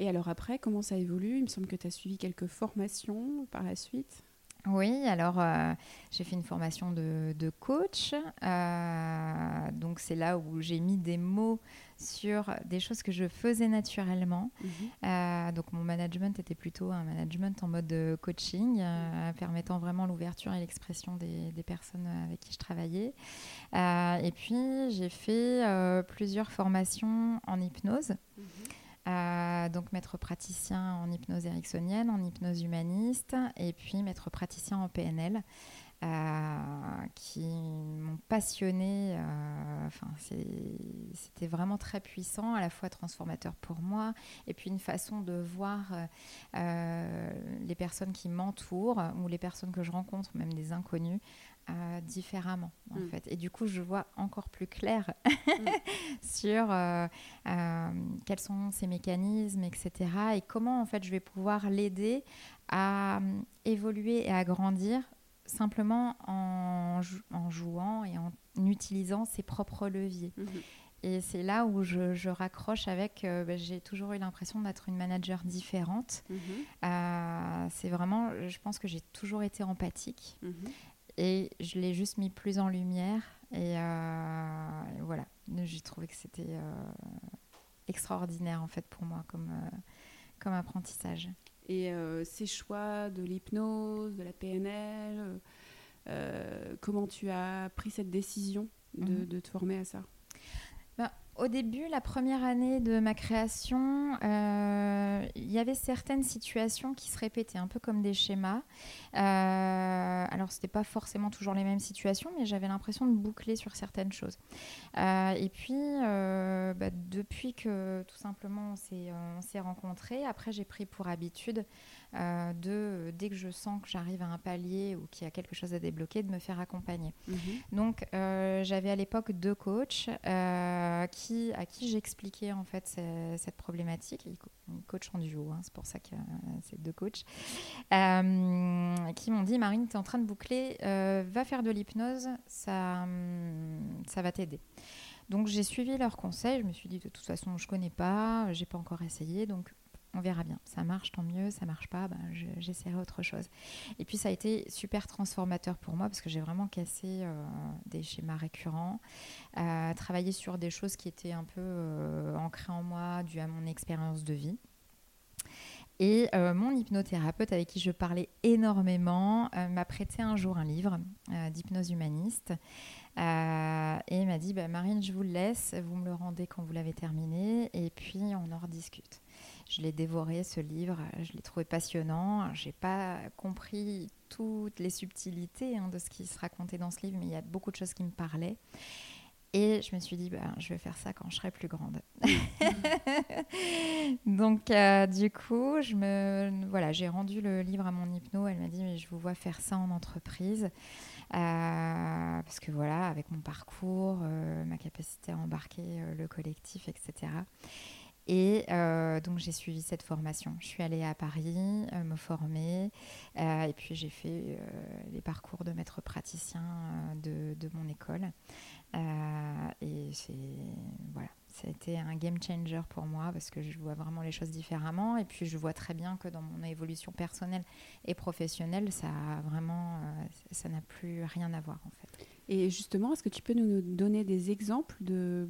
Et alors après, comment ça évolue? Il me semble que tu as suivi quelques formations par la suite. Oui, alors euh, j'ai fait une formation de, coach. Euh, donc c'est là où j'ai mis des mots sur des choses que je faisais naturellement. Mhm. Euh, donc mon management était plutôt un management en mode coaching, permettant vraiment l'ouverture et l'expression des, personnes avec qui je travaillais. et puis j'ai fait plusieurs formations en hypnose. Mhm. Euh, donc maître praticien en hypnose ericksonienne, en hypnose humaniste, et puis maître praticien en PNL, euh, qui m'ont passionné. Euh, enfin, c'était vraiment très puissant, à la fois transformateur pour moi, et puis une façon de voir les personnes qui m'entourent ou les personnes que je rencontre, même des inconnus, euh, différemment en mm. fait et du coup je vois encore plus clair [laughs] mm. sur euh, euh, quels sont ces mécanismes etc et comment en fait je vais pouvoir l'aider à évoluer et à grandir simplement en, en, jouant et en utilisant ses propres leviers mm-hmm. Et c'est là où je, raccroche avec, bah, j'ai toujours eu l'impression d'être une manager différente. Mm-hmm. c'est vraiment, je pense que j'ai toujours été empathique. Mm-hmm et je l'ai juste mis plus en lumière. Et, euh, voilà, j'ai trouvé que c'était euh, extraordinaire en fait pour moi comme, euh, comme apprentissage. Et ces choix de l'hypnose, de la PNL, comment tu as pris cette décision de, mhm. de te former à ça? Au début, la première année de ma création, euh, il y avait certaines situations qui se répétaient, un peu comme des schémas. Euh, alors, ce n'était pas forcément toujours les mêmes situations, mais j'avais l'impression de boucler sur certaines choses. Euh, et puis, bah, depuis que tout simplement on s'est rencontrés, après j'ai pris pour habitude euh, de dès que je sens que j'arrive à un palier ou qu'il y a quelque chose à débloquer, de me faire accompagner. Mhm. Donc euh, j'avais à l'époque deux coachs euh, qui, à qui j'expliquais en fait cette problématique. Coach en duo, hein, c'est pour ça que c'est deux coachs, qui m'ont dit Marine, tu es en train de boucler, va faire de l'hypnose, ça, ça va t'aider. Donc j'ai suivi leurs conseils. Je me suis dit de toute façon je connais pas, j'ai pas encore essayé, donc on verra bien. Ça marche, tant mieux. Ça marche pas, ben, j'essaierai autre chose. Et puis ça a été super transformateur pour moi parce que j'ai vraiment cassé euh, des schémas récurrents, euh, travaillé sur des choses qui étaient un peu euh, ancrées en moi, dues à mon expérience de vie. Et mon hypnothérapeute, avec qui je parlais énormément, m'a prêté un jour un livre d'hypnose humaniste. et m'a dit bah, Marine, je vous le laisse, vous me le rendez quand vous l'avez terminé, et puis on en rediscute. Je l'ai dévoré ce livre, je l'ai trouvé passionnant. J'ai pas compris toutes les subtilités hein, de ce qui se racontait dans ce livre, mais il y a beaucoup de choses qui me parlaient. Et je me suis dit, bah, je vais faire ça quand je serai plus grande. [laughs] Donc, euh, du coup, je me, voilà, j'ai rendu le livre à mon hypno. Elle m'a dit, mais je vous vois faire ça en entreprise. Euh, parce que voilà, avec mon parcours, euh, ma capacité à embarquer le collectif, etc. Et euh, donc j'ai suivi cette formation. Je suis allée à Paris euh, me former euh, et puis j'ai fait les parcours de maître praticien de, mon école. et voilà, ça a été un game changer pour moi parce que je vois vraiment les choses différemment et puis je vois très bien que dans mon évolution personnelle et professionnelle, ça a vraiment, ça n'a plus rien à voir en fait. Et justement, est-ce que tu peux nous donner des exemples de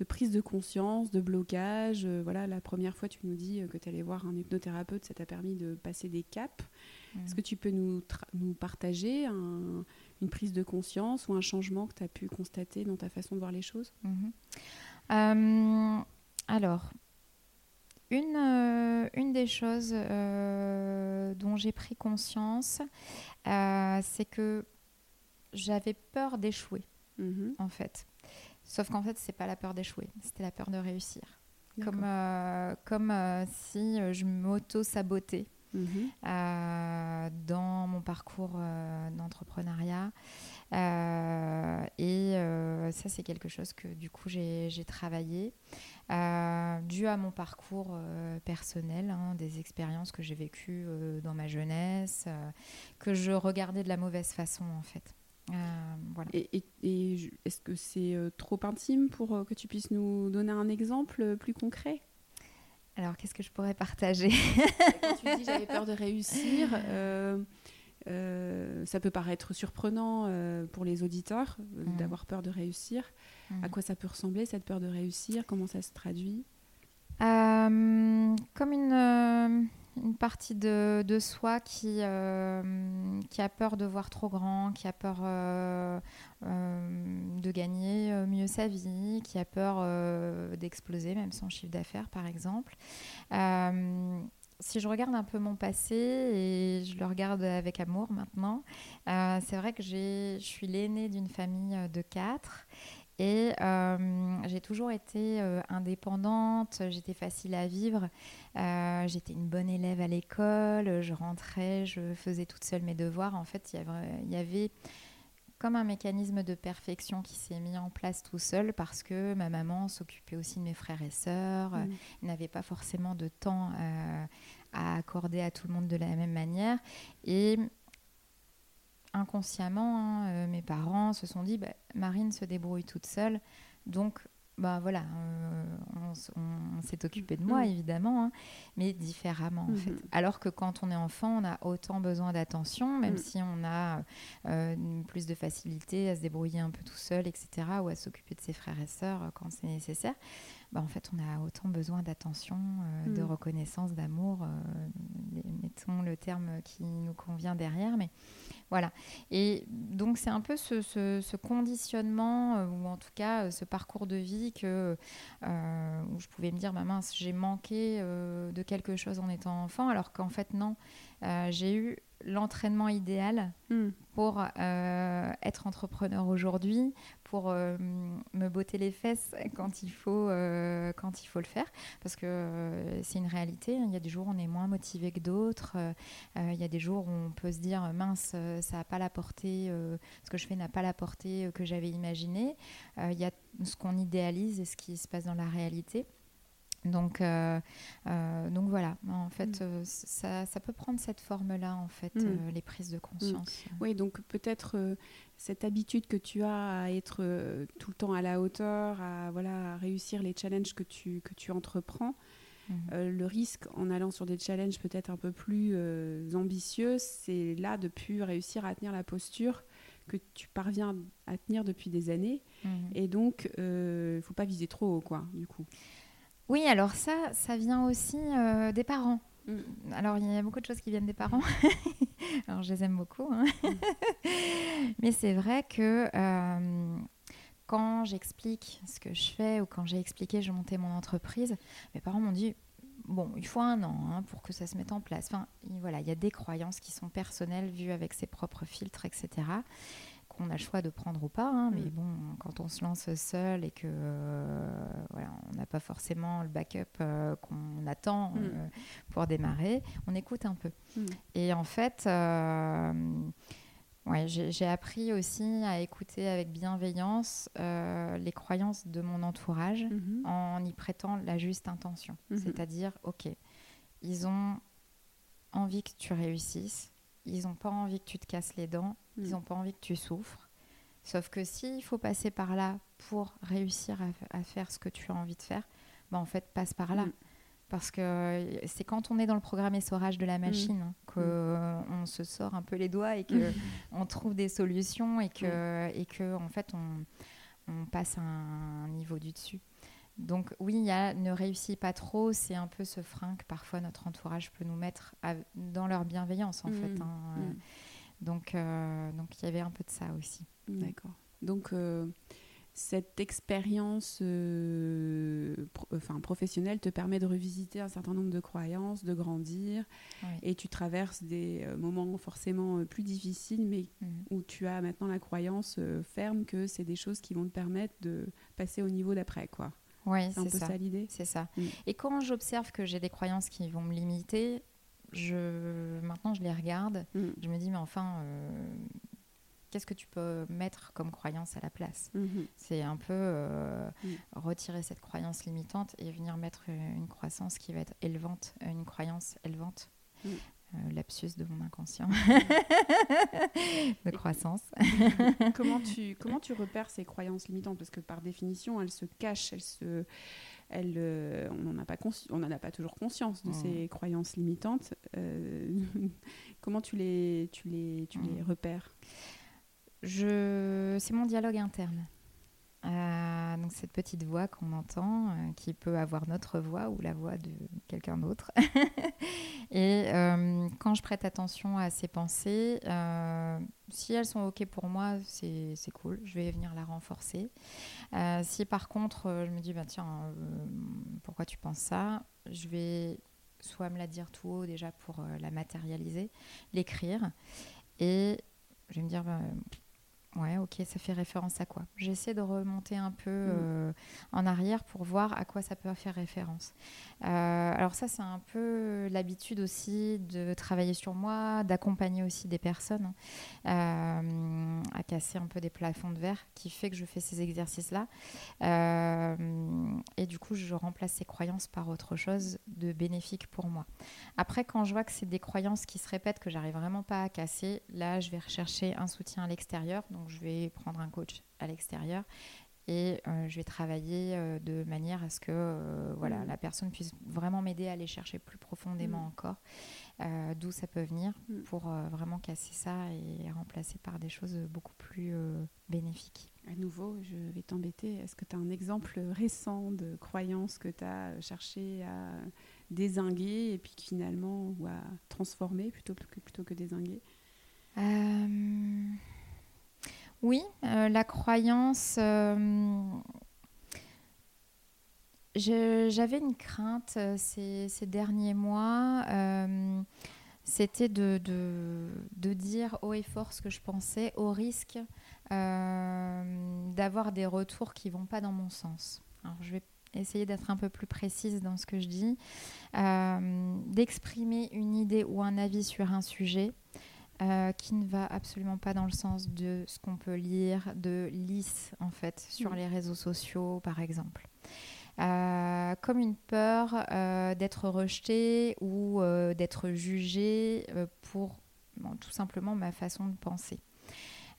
de prise de conscience, de blocage. Euh, voilà, la première fois, tu nous dis euh, que tu allais voir un hypnothérapeute, ça t'a permis de passer des caps. Mmh. Est-ce que tu peux nous, nous partager une prise de conscience ou un changement que tu as pu constater dans ta façon de voir les choses? Mmh. euh, Alors, une, une des choses, dont j'ai pris conscience, c'est que j'avais peur d'échouer, Mhm. en fait. Sauf qu'en fait, c'est pas la peur d'échouer, c'était la peur de réussir. Comme, euh, comme euh, si euh, je m'auto-sabotais Mhm. euh, dans mon parcours d'entrepreneuriat. Et ça, c'est quelque chose que du coup j'ai j'ai travaillé, dû à mon parcours personnel, hein, des expériences que j'ai vécues dans ma jeunesse, que je regardais de la mauvaise façon en fait. Euh, voilà. Et, et- et je- est-ce que c'est euh, trop intime pour euh, que tu puisses nous donner un exemple plus concret? Alors, qu'est-ce que je pourrais partager? Quand tu dis j'avais peur de réussir, [laughs] euh, euh, ça peut paraître surprenant euh, pour les auditeurs euh, Mhm. d'avoir peur de réussir. À quoi ça peut ressembler cette peur de réussir? Comment ça se traduit? Euh, comme une, euh, une partie de, soi qui, euh, qui a peur de voir trop grand, qui a peur euh, euh, de gagner mieux sa vie, qui a peur d'exploser même son chiffre d'affaires par exemple. Si je regarde un peu mon passé et je le regarde avec amour maintenant, c'est vrai que je suis l'aînée d'une famille de quatre et euh, j'ai toujours été euh, indépendante, j'étais facile à vivre, euh, j'étais une bonne élève à l'école, je rentrais, je faisais toute seule mes devoirs. En fait, il y avait, comme un mécanisme de perfection qui s'est mis en place tout seul parce que ma maman s'occupait aussi de mes frères et sœurs, Mhm. n'avait pas forcément de temps euh, à accorder à tout le monde de la même manière. Et inconsciemment, hein, euh, mes parents se sont dit, bah, Marine se débrouille toute seule, donc bah voilà, euh, on, s'est occupé de moi Mhm. évidemment, hein, mais différemment en fait. Mhm. Alors que quand on est enfant, on a autant besoin d'attention, même Mhm. si on a euh, plus de facilité à se débrouiller un peu tout seul, etc., ou à s'occuper de ses frères et sœurs quand c'est nécessaire. Bah, en fait, on a autant besoin d'attention, euh, de Mhm. reconnaissance, d'amour, euh, mettons le terme qui nous convient derrière, mais voilà. Et donc, c'est un peu ce, ce- ce conditionnement, euh, ou en tout cas ce parcours de vie que, où je pouvais me dire, bah, mince, j'ai manqué de quelque chose en étant enfant, alors qu'en fait, non. J'ai eu l'entraînement idéal Mhm. pour euh, être entrepreneur aujourd'hui, pour euh, me botter les fesses quand il faut, euh, quand il faut le faire, parce que euh, c'est une réalité. Il y a des jours où on est moins motivé que d'autres. Il y a des jours où on peut se dire mince, ça n'a pas la portée, ce que je fais n'a pas la portée que j'avais imaginé. Euh, il y a ce qu'on idéalise et ce qui se passe dans la réalité. Donc, euh, euh, donc voilà, en fait, Mm. euh, ça, ça peut prendre cette forme-là, en fait, Mm. les prises de conscience. Oui, donc peut-être cette habitude que tu as à être tout le temps à la hauteur, à, voilà, à réussir les challenges que tu, que tu entreprends, Mhm. le risque en allant sur des challenges peut-être un peu plus ambitieux, c'est là de plus réussir à tenir la posture que tu parviens à tenir depuis des années. Mhm. Et donc, il ne faut pas viser trop haut, quoi, du coup. Oui, alors ça, ça vient aussi euh, des parents. Mm. Alors, il y a beaucoup de choses qui viennent des parents. [laughs] alors, je les aime beaucoup. hein. [laughs] Mais c'est vrai que euh, quand j'explique ce que je fais ou quand j'ai expliqué, je montais mon entreprise, mes parents m'ont dit bon, il faut un an hein, pour que ça se mette en place. Enfin, il- voilà, il y a des croyances qui sont personnelles, vues avec ses propres filtres, etc. Qu'on a le choix de prendre ou pas, hein, mais Mm. bon, quand on se lance seul et que euh, voilà, on n'a pas forcément le backup euh, qu'on attend Mm. euh, pour démarrer, on écoute un peu. Mm. Et en fait, ouais, j'ai appris aussi à écouter avec bienveillance les croyances de mon entourage Mhm. en y prêtant la juste intention. Mhm. C'est-à-dire, ok, ils ont envie que tu réussisses, ils n'ont pas envie que tu te casses les dents, ils Mm. n'ont pas envie que tu souffres. Sauf que s'il faut passer par là pour réussir à, à faire ce que tu as envie de faire, bah en fait, passe par là. Mm. Parce que euh, c'est quand on est dans le programme essorage de la machine hein, que Mm. euh, se sort un peu les doigts et que [laughs] on trouve des solutions et que, et que en fait on, on passe à un niveau du dessus. Donc oui, il y a ne réussis pas trop, c'est un peu ce frein que parfois notre entourage peut nous mettre à- dans leur bienveillance en Mm. fait. hein. Mm. Donc euh, donc il y avait un peu de ça aussi. D'accord. Donc, euh, cette expérience euh, enfin, professionnelle te permet de revisiter un certain nombre de croyances, de grandir, et tu traverses des euh, moments forcément euh, plus difficiles, mais mmh. où tu as maintenant la croyance ferme que c'est des choses qui vont te permettre de passer au niveau d'après. quoi. Oui, c'est un peu ça, l'idée. C'est ça. Mmh. Et quand j'observe que j'ai des croyances qui vont me limiter, je maintenant je les regarde, mmh. je me dis mais enfin qu'est-ce que tu peux mettre comme croyance à la place mhm. C'est un peu euh, mhm. retirer cette croyance limitante et venir mettre une croissance qui va être élevante, une croyance élevante. Euh, lapsus de mon inconscient [laughs] de croissance. comment, tu, comment tu repères ces croyances limitantes? Parce que par définition, elles se cachent, elles se, elles, euh, on n'en a, pas on a pas toujours conscience de ces croyances limitantes. [laughs] comment tu les, tu les, tu les repères? Je... c'est mon dialogue interne. Euh, donc cette petite voix qu'on entend, euh, qui peut avoir notre voix ou la voix de quelqu'un d'autre. [laughs] et euh, quand je prête attention à ces pensées, si elles sont OK pour moi, c'est cool, je vais venir la renforcer. si par contre, je me dis, bah, tiens, pourquoi tu penses ça? Je vais soit me la dire tout haut déjà pour la matérialiser, l'écrire, et je vais me dire, bah, Ouais, ok, ça fait référence à quoi? J'essaie de remonter un peu mm. euh, en arrière pour voir à quoi ça peut faire référence. Euh, alors ça, c'est un peu l'habitude aussi de travailler sur moi, d'accompagner aussi des personnes euh, à casser un peu des plafonds de verre, qui fait que je fais ces exercices-là. et du coup, je remplace ces croyances par autre chose de bénéfique pour moi. Après, quand je vois que c'est des croyances qui se répètent, que j'arrive vraiment pas à casser, là, je vais rechercher un soutien à l'extérieur. Donc, je vais prendre un coach à l'extérieur et euh, je vais travailler euh, de manière à ce que euh, voilà, mm. la personne puisse vraiment m'aider à aller chercher plus profondément mm. encore d'où ça peut venir mm. pour vraiment casser ça et remplacer par des choses beaucoup plus bénéfiques. À nouveau, je vais t'embêter. Est-ce que tu as un exemple récent de croyance que tu as cherché à désinguer et puis finalement ou à transformer plutôt que, plutôt que désinguer? Oui, euh, la croyance. Euh, j'avais une crainte euh, ces, derniers mois. C'était de, dire haut et fort ce que je pensais, au risque d'avoir des retours qui vont pas dans mon sens. Alors, je vais essayer d'être un peu plus précise dans ce que je dis, d'exprimer une idée ou un avis sur un sujet euh, qui ne va absolument pas dans le sens de ce qu'on peut lire de lisse en fait sur mm. les réseaux sociaux par exemple. Euh, comme une peur euh, d'être rejeté ou d'être jugé pour tout simplement ma façon de penser.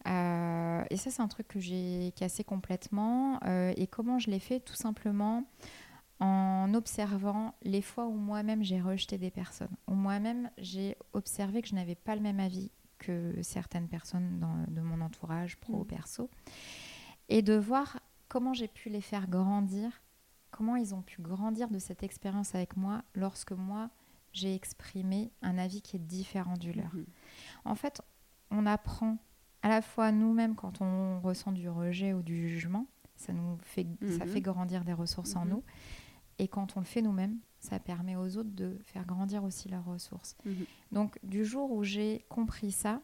et ça, c'est un truc que j'ai cassé complètement. et comment je l'ai fait Tout simplement en observant les fois où moi-même j'ai rejeté des personnes, où moi-même j'ai observé que je n'avais pas le même avis que certaines personnes de mon entourage pro-perso, mm. et de voir comment j'ai pu les faire grandir, comment ils ont pu grandir de cette expérience avec moi lorsque moi j'ai exprimé un avis qui est différent du leur. Mm-hmm. En fait, on apprend à la fois nous-mêmes quand on ressent du rejet ou du jugement, ça nous fait, ça mm-hmm. fait grandir des ressources en mm-hmm. nous. Et quand on le fait nous-mêmes, ça permet aux autres de faire grandir aussi leurs ressources. Mhm. Donc du jour où j'ai compris ça,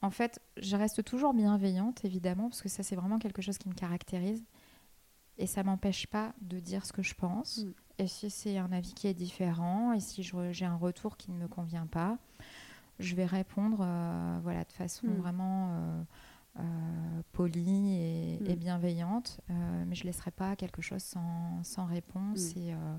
en fait, je reste toujours bienveillante, évidemment, parce que ça, c'est vraiment quelque chose qui me caractérise. Et ça m'empêche pas de dire ce que je pense. Mhm. Et si c'est un avis qui est différent, et si j'ai un retour qui ne me convient pas, je vais répondre euh, voilà, de façon mhm. vraiment... Euh, polie et, mm. bienveillante, euh, mais je ne laisserai pas quelque chose sans, sans réponse mm. et, euh,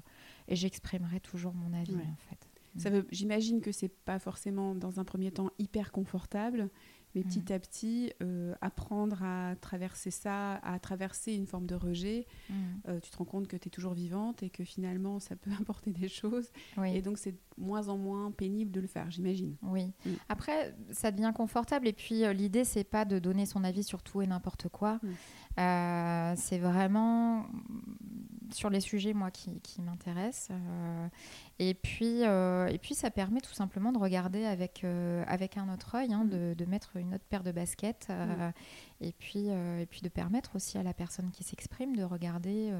et j'exprimerai toujours mon avis en fait. Veut, j'imagine que c'est pas forcément dans un premier temps hyper confortable, mais petit mm. à petit, euh, apprendre à traverser ça, à traverser une forme de rejet, mm. euh, tu te rends compte que tu es toujours vivante et que finalement, ça peut [laughs] apporter des choses. Et donc, c'est moins en moins pénible de le faire, j'imagine. Oui. Mm. Après, ça devient confortable. Et puis, euh, l'idée, c'est pas de donner son avis sur tout et n'importe quoi. c'est vraiment sur les sujets, moi, qui, qui m'intéressent. et, puis, et puis, ça permet tout simplement de regarder avec, avec un autre œil, hein, de, de, mettre une autre paire de baskets. Et, puis, et puis, de permettre aussi à la personne qui s'exprime de regarder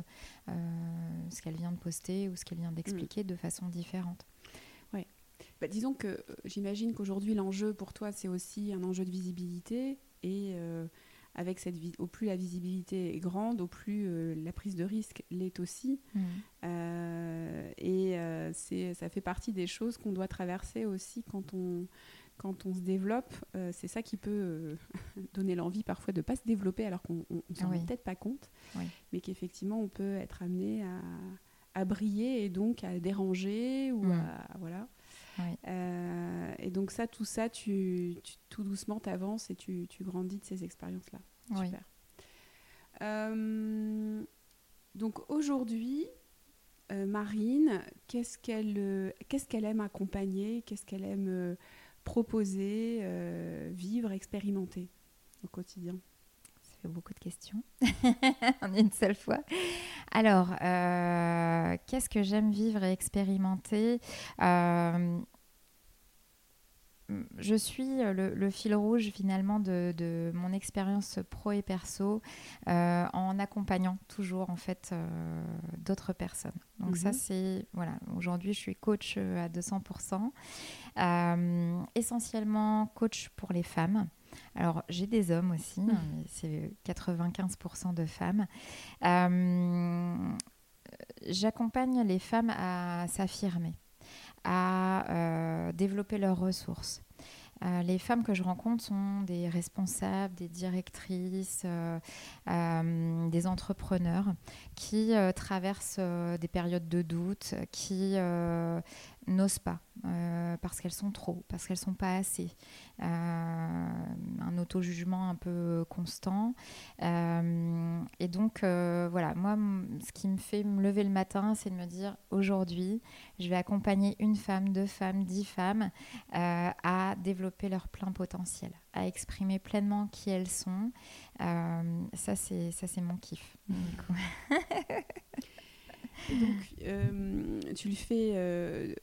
ce qu'elle vient de poster ou ce qu'elle vient d'expliquer de façon différente. Oui. Bah, disons que j'imagine qu'aujourd'hui, l'enjeu pour toi, c'est aussi un enjeu de visibilité et avec cette au plus la visibilité est grande, au plus euh, la prise de risque l'est aussi. Mm. Euh, et euh, c'est, ça fait partie des choses qu'on doit traverser aussi quand on, quand on se développe. c'est ça qui peut [laughs] donner l'envie parfois de ne pas se développer alors qu'on ne s'en rend peut-être pas compte, mais qu'effectivement on peut être amené à, à, briller et donc à déranger ou mm. à, voilà. Et donc ça, tout ça, tu, tout doucement, tu avances et tu, tu, grandis de ces expériences-là. Super. Euh, donc aujourd'hui, euh, Marine, qu'est-ce qu'elle euh, qu'est-ce qu'elle aime accompagner, qu'est-ce qu'elle aime proposer, vivre, expérimenter au quotidien? Fait beaucoup de questions [laughs] en une seule fois. Alors, qu'est-ce que j'aime vivre et expérimenter? Je suis euh, le, fil rouge finalement de, mon expérience pro et perso euh, en accompagnant toujours en fait euh, d'autres personnes. Donc ça mhm. c'est voilà aujourd'hui je suis coach à 200%, essentiellement coach pour les femmes. Alors j'ai des hommes aussi, mhm. c'est 95% de femmes. J'accompagne les femmes à s'affirmer à euh, développer leurs ressources. Euh, les femmes que je rencontre sont des responsables, des directrices, euh, des entrepreneurs qui traversent des périodes de doute, qui n'osent pas euh, parce qu'elles sont trop, parce qu'elles sont pas assez. Euh, un auto-jugement un peu constant. Euh, et donc, voilà, moi, ce qui me fait me lever le matin, c'est de me dire aujourd'hui, je vais accompagner une femme, deux femmes, dix femmes à développer leur plein potentiel, à exprimer pleinement qui elles sont. ça, c'est ça, c'est mon kiff. donc, tu le fais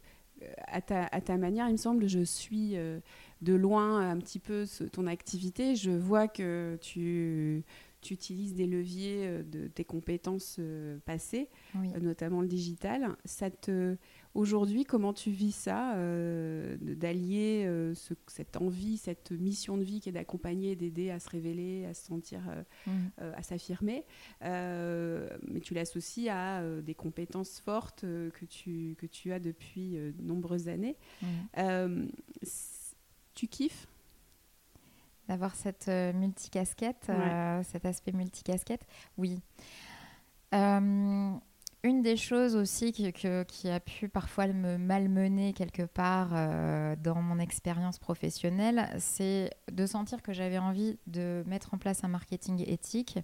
à ta, manière, il me semble, je suis euh, de loin un petit peu ton activité. Je vois que tu, tu utilises des leviers euh, de tes compétences euh, passées, notamment le digital. Ça te, Aujourd'hui, comment tu vis ça, euh, d'allier euh, cette envie, cette mission de vie qui est d'accompagner, d'aider à se révéler, à se sentir, euh, mmh. à s'affirmer, mais tu l'associes à des compétences fortes que, tu, que tu as depuis de nombreuses années. Mmh. tu kiffes? D'avoir cette multicasquette, cet aspect multicasquette, oui. Une des choses aussi qui, qui, a pu parfois me malmener quelque part euh, dans mon expérience professionnelle, c'est de sentir que j'avais envie de mettre en place un marketing éthique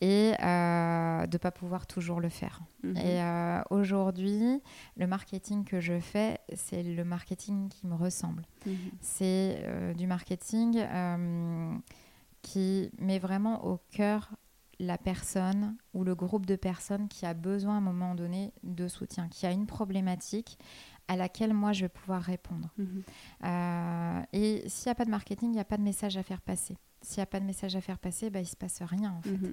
et euh, de ne pas pouvoir toujours le faire. Mhm. Et euh, aujourd'hui, le marketing que je fais, c'est le marketing qui me ressemble. Mhm. C'est du marketing qui met vraiment au cœur la personne ou le groupe de personnes qui a besoin à un moment donné de soutien, qui a une problématique à laquelle moi je vais pouvoir répondre. Mhm. Euh, et s'il n'y a pas de marketing, il n'y a pas de message à faire passer. S'il n'y a pas de message à faire passer, bah, il ne se passe rien en fait. Mhm.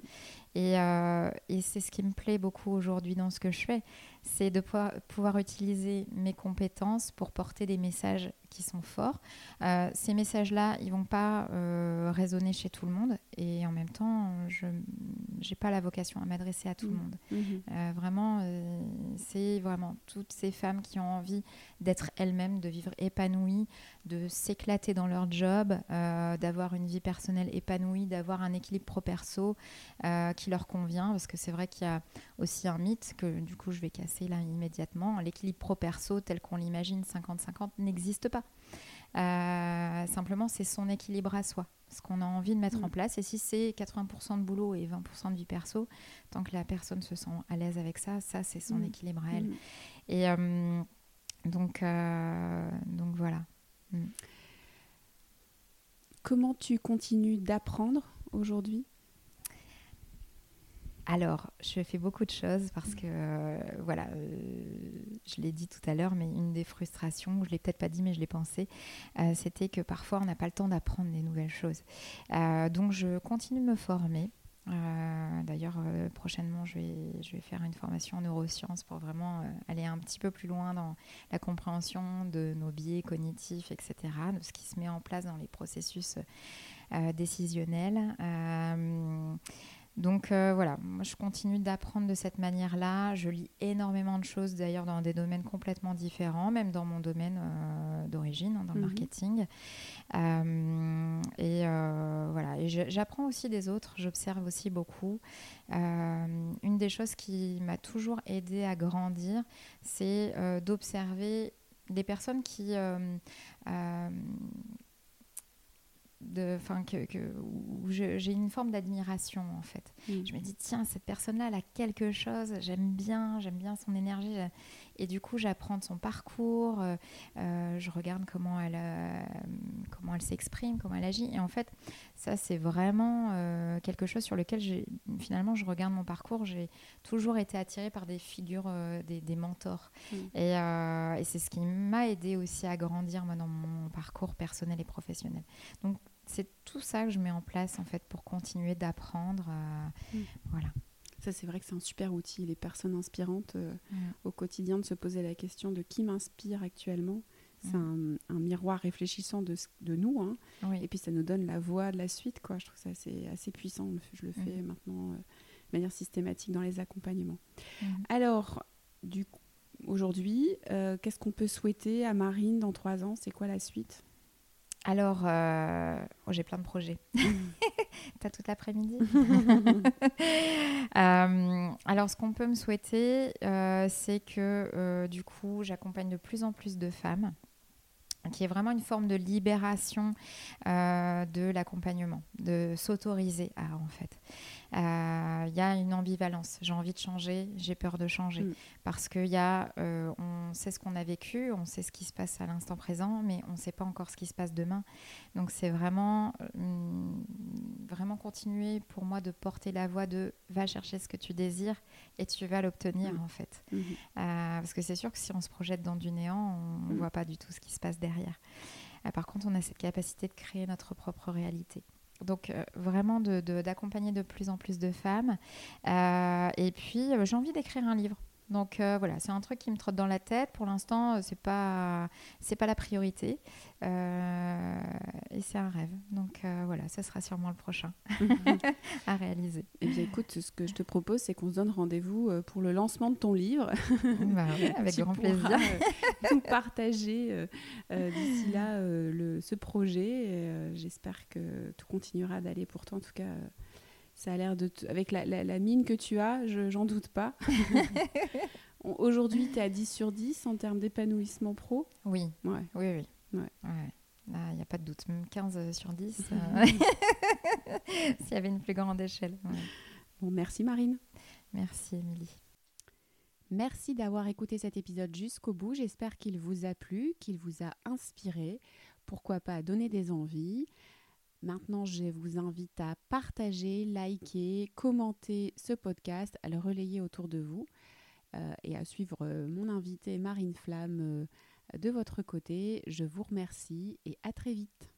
Et, euh, et c'est ce qui me plaît beaucoup aujourd'hui dans ce que je fais, c'est de pouvoir, pouvoir, utiliser mes compétences pour porter des messages qui sont forts. Euh, ces messages-là, ils vont pas euh, résonner chez tout le monde et en même temps, je n'ai pas la vocation à m'adresser à tout le mmh. monde. Mmh. Euh, vraiment, c'est vraiment toutes ces femmes qui ont envie d'être elles-mêmes, de vivre épanouies, de s'éclater dans leur job, d'avoir une vie personnelle épanouie, d'avoir un équilibre pro-perso qui leur convient parce que c'est vrai qu'il y a aussi un mythe que du coup je vais casser là immédiatement. L'équilibre pro-perso tel qu'on l'imagine 50-50 n'existe pas. Euh, simplement, c'est son équilibre à soi, ce qu'on a envie de mettre en mm. place. Et si c'est 80% de boulot et 20% de vie perso, tant que la personne se sent à l'aise avec ça, ça, c'est son mm. équilibre à elle. Mm. Et euh, donc, euh, donc voilà. Comment tu continues d'apprendre aujourd'hui? Alors, je fais beaucoup de choses parce que, euh, voilà, je l'ai dit tout à l'heure, mais une des frustrations, je ne l'ai peut-être pas dit, mais je l'ai pensé, c'était que parfois on n'a pas le temps d'apprendre des nouvelles choses. donc, je continue de me former. Euh, d'ailleurs, euh, prochainement, je vais, faire une formation en neurosciences pour vraiment euh, aller un petit peu plus loin dans la compréhension de nos biais cognitifs, etc., de ce qui se met en place dans les processus décisionnels. Donc euh, voilà, moi je continue d'apprendre de cette manière-là. Je lis énormément de choses d'ailleurs dans des domaines complètement différents, même dans mon domaine euh, d'origine, hein, dans le mhm. marketing. Euh, et voilà, et j'apprends aussi des autres, j'observe aussi beaucoup. une des choses qui m'a toujours aidé à grandir, c'est d'observer des personnes qui de, que, que, où j'ai une forme d'admiration en fait. Je me dis tiens cette personne-là elle a quelque chose, j'aime bien, j'aime bien son énergie. Et du coup j'apprends de son parcours, euh, euh, je regarde comment elle euh, comment elle s'exprime, comment elle agit. Et en fait ça c'est vraiment quelque chose sur lequel finalement je regarde mon parcours, j'ai toujours été attirée par des figures des, des, mentors. Et, et c'est ce qui m'a aidé aussi à grandir moi dans mon parcours personnel et professionnel. Donc c'est tout ça que je mets en place en fait pour continuer d'apprendre. Euh, mm. Voilà. Ça, c'est vrai que c'est un super outil, les personnes inspirantes euh, mm. au quotidien, de se poser la question de qui m'inspire actuellement. C'est mm. un, miroir réfléchissant de, de nous. Hein. Et puis, ça nous donne la voie de la suite. Quoi. Je trouve ça assez, assez puissant. Je le fais maintenant euh, de manière systématique dans les accompagnements. Alors, du aujourd'hui, qu'est-ce qu'on peut souhaiter à Marine dans trois ans? C'est quoi la suite? Alors, euh, oh, j'ai plein de projets. [laughs] T'as toute l'après-midi [laughs] [laughs] euh, Alors, ce qu'on peut me souhaiter, euh, c'est que du coup, j'accompagne de plus en plus de femmes qui est vraiment une forme de libération de l'accompagnement, de s'autoriser à en fait. Il euh, y a une ambivalence. J'ai envie de changer, j'ai peur de changer. Mm. Parce qu'il y a, euh, on sait ce qu'on a vécu, on sait ce qui se passe à l'instant présent, mais on ne sait pas encore ce qui se passe demain. Donc c'est vraiment, euh, vraiment continuer pour moi de porter la voix de va chercher ce que tu désires et tu vas l'obtenir mm. en fait. Mm-hmm. parce que c'est sûr que si on se projette dans du néant, on ne mm. voit pas du tout ce qui se passe derrière. par contre, on a cette capacité de créer notre propre réalité. Donc euh, vraiment d'accompagner de, plus en plus de femmes. Euh, et puis euh, j'ai envie d'écrire un livre. Donc voilà, c'est un truc qui me trotte dans la tête. Pour l'instant, c'est pas c'est pas la priorité. Euh, et c'est un rêve. Donc euh, voilà, ça sera sûrement le prochain [laughs] [laughs] à réaliser. Et eh bien écoute, ce que je te propose, c'est qu'on se donne rendez-vous euh, pour le lancement de ton livre. Bah [laughs] avec grand plaisir. tout partager d'ici là le, ce projet. J'espère que tout continuera d'aller pour toi. En tout cas, ça a l'air de... Avec la, la, mine que tu as, j'en doute pas. [laughs] Aujourd'hui, tu es à 10 sur 10 en termes d'épanouissement pro Oui. Ouais. Oui, oui. Ouais. Il n'y a pas de doute, même 15 sur 10, [laughs] euh, [laughs] s'il y avait une plus grande échelle. Bon, merci Marine. Merci Émilie. Merci d'avoir écouté cet épisode jusqu'au bout. J'espère qu'il vous a plu, qu'il vous a inspiré. Pourquoi pas donner des envies. Maintenant, je vous invite à partager, liker, commenter ce podcast, à le relayer autour de vous euh, et à suivre euh, mon invité Marine Flamme de votre côté. Je vous remercie et à très vite.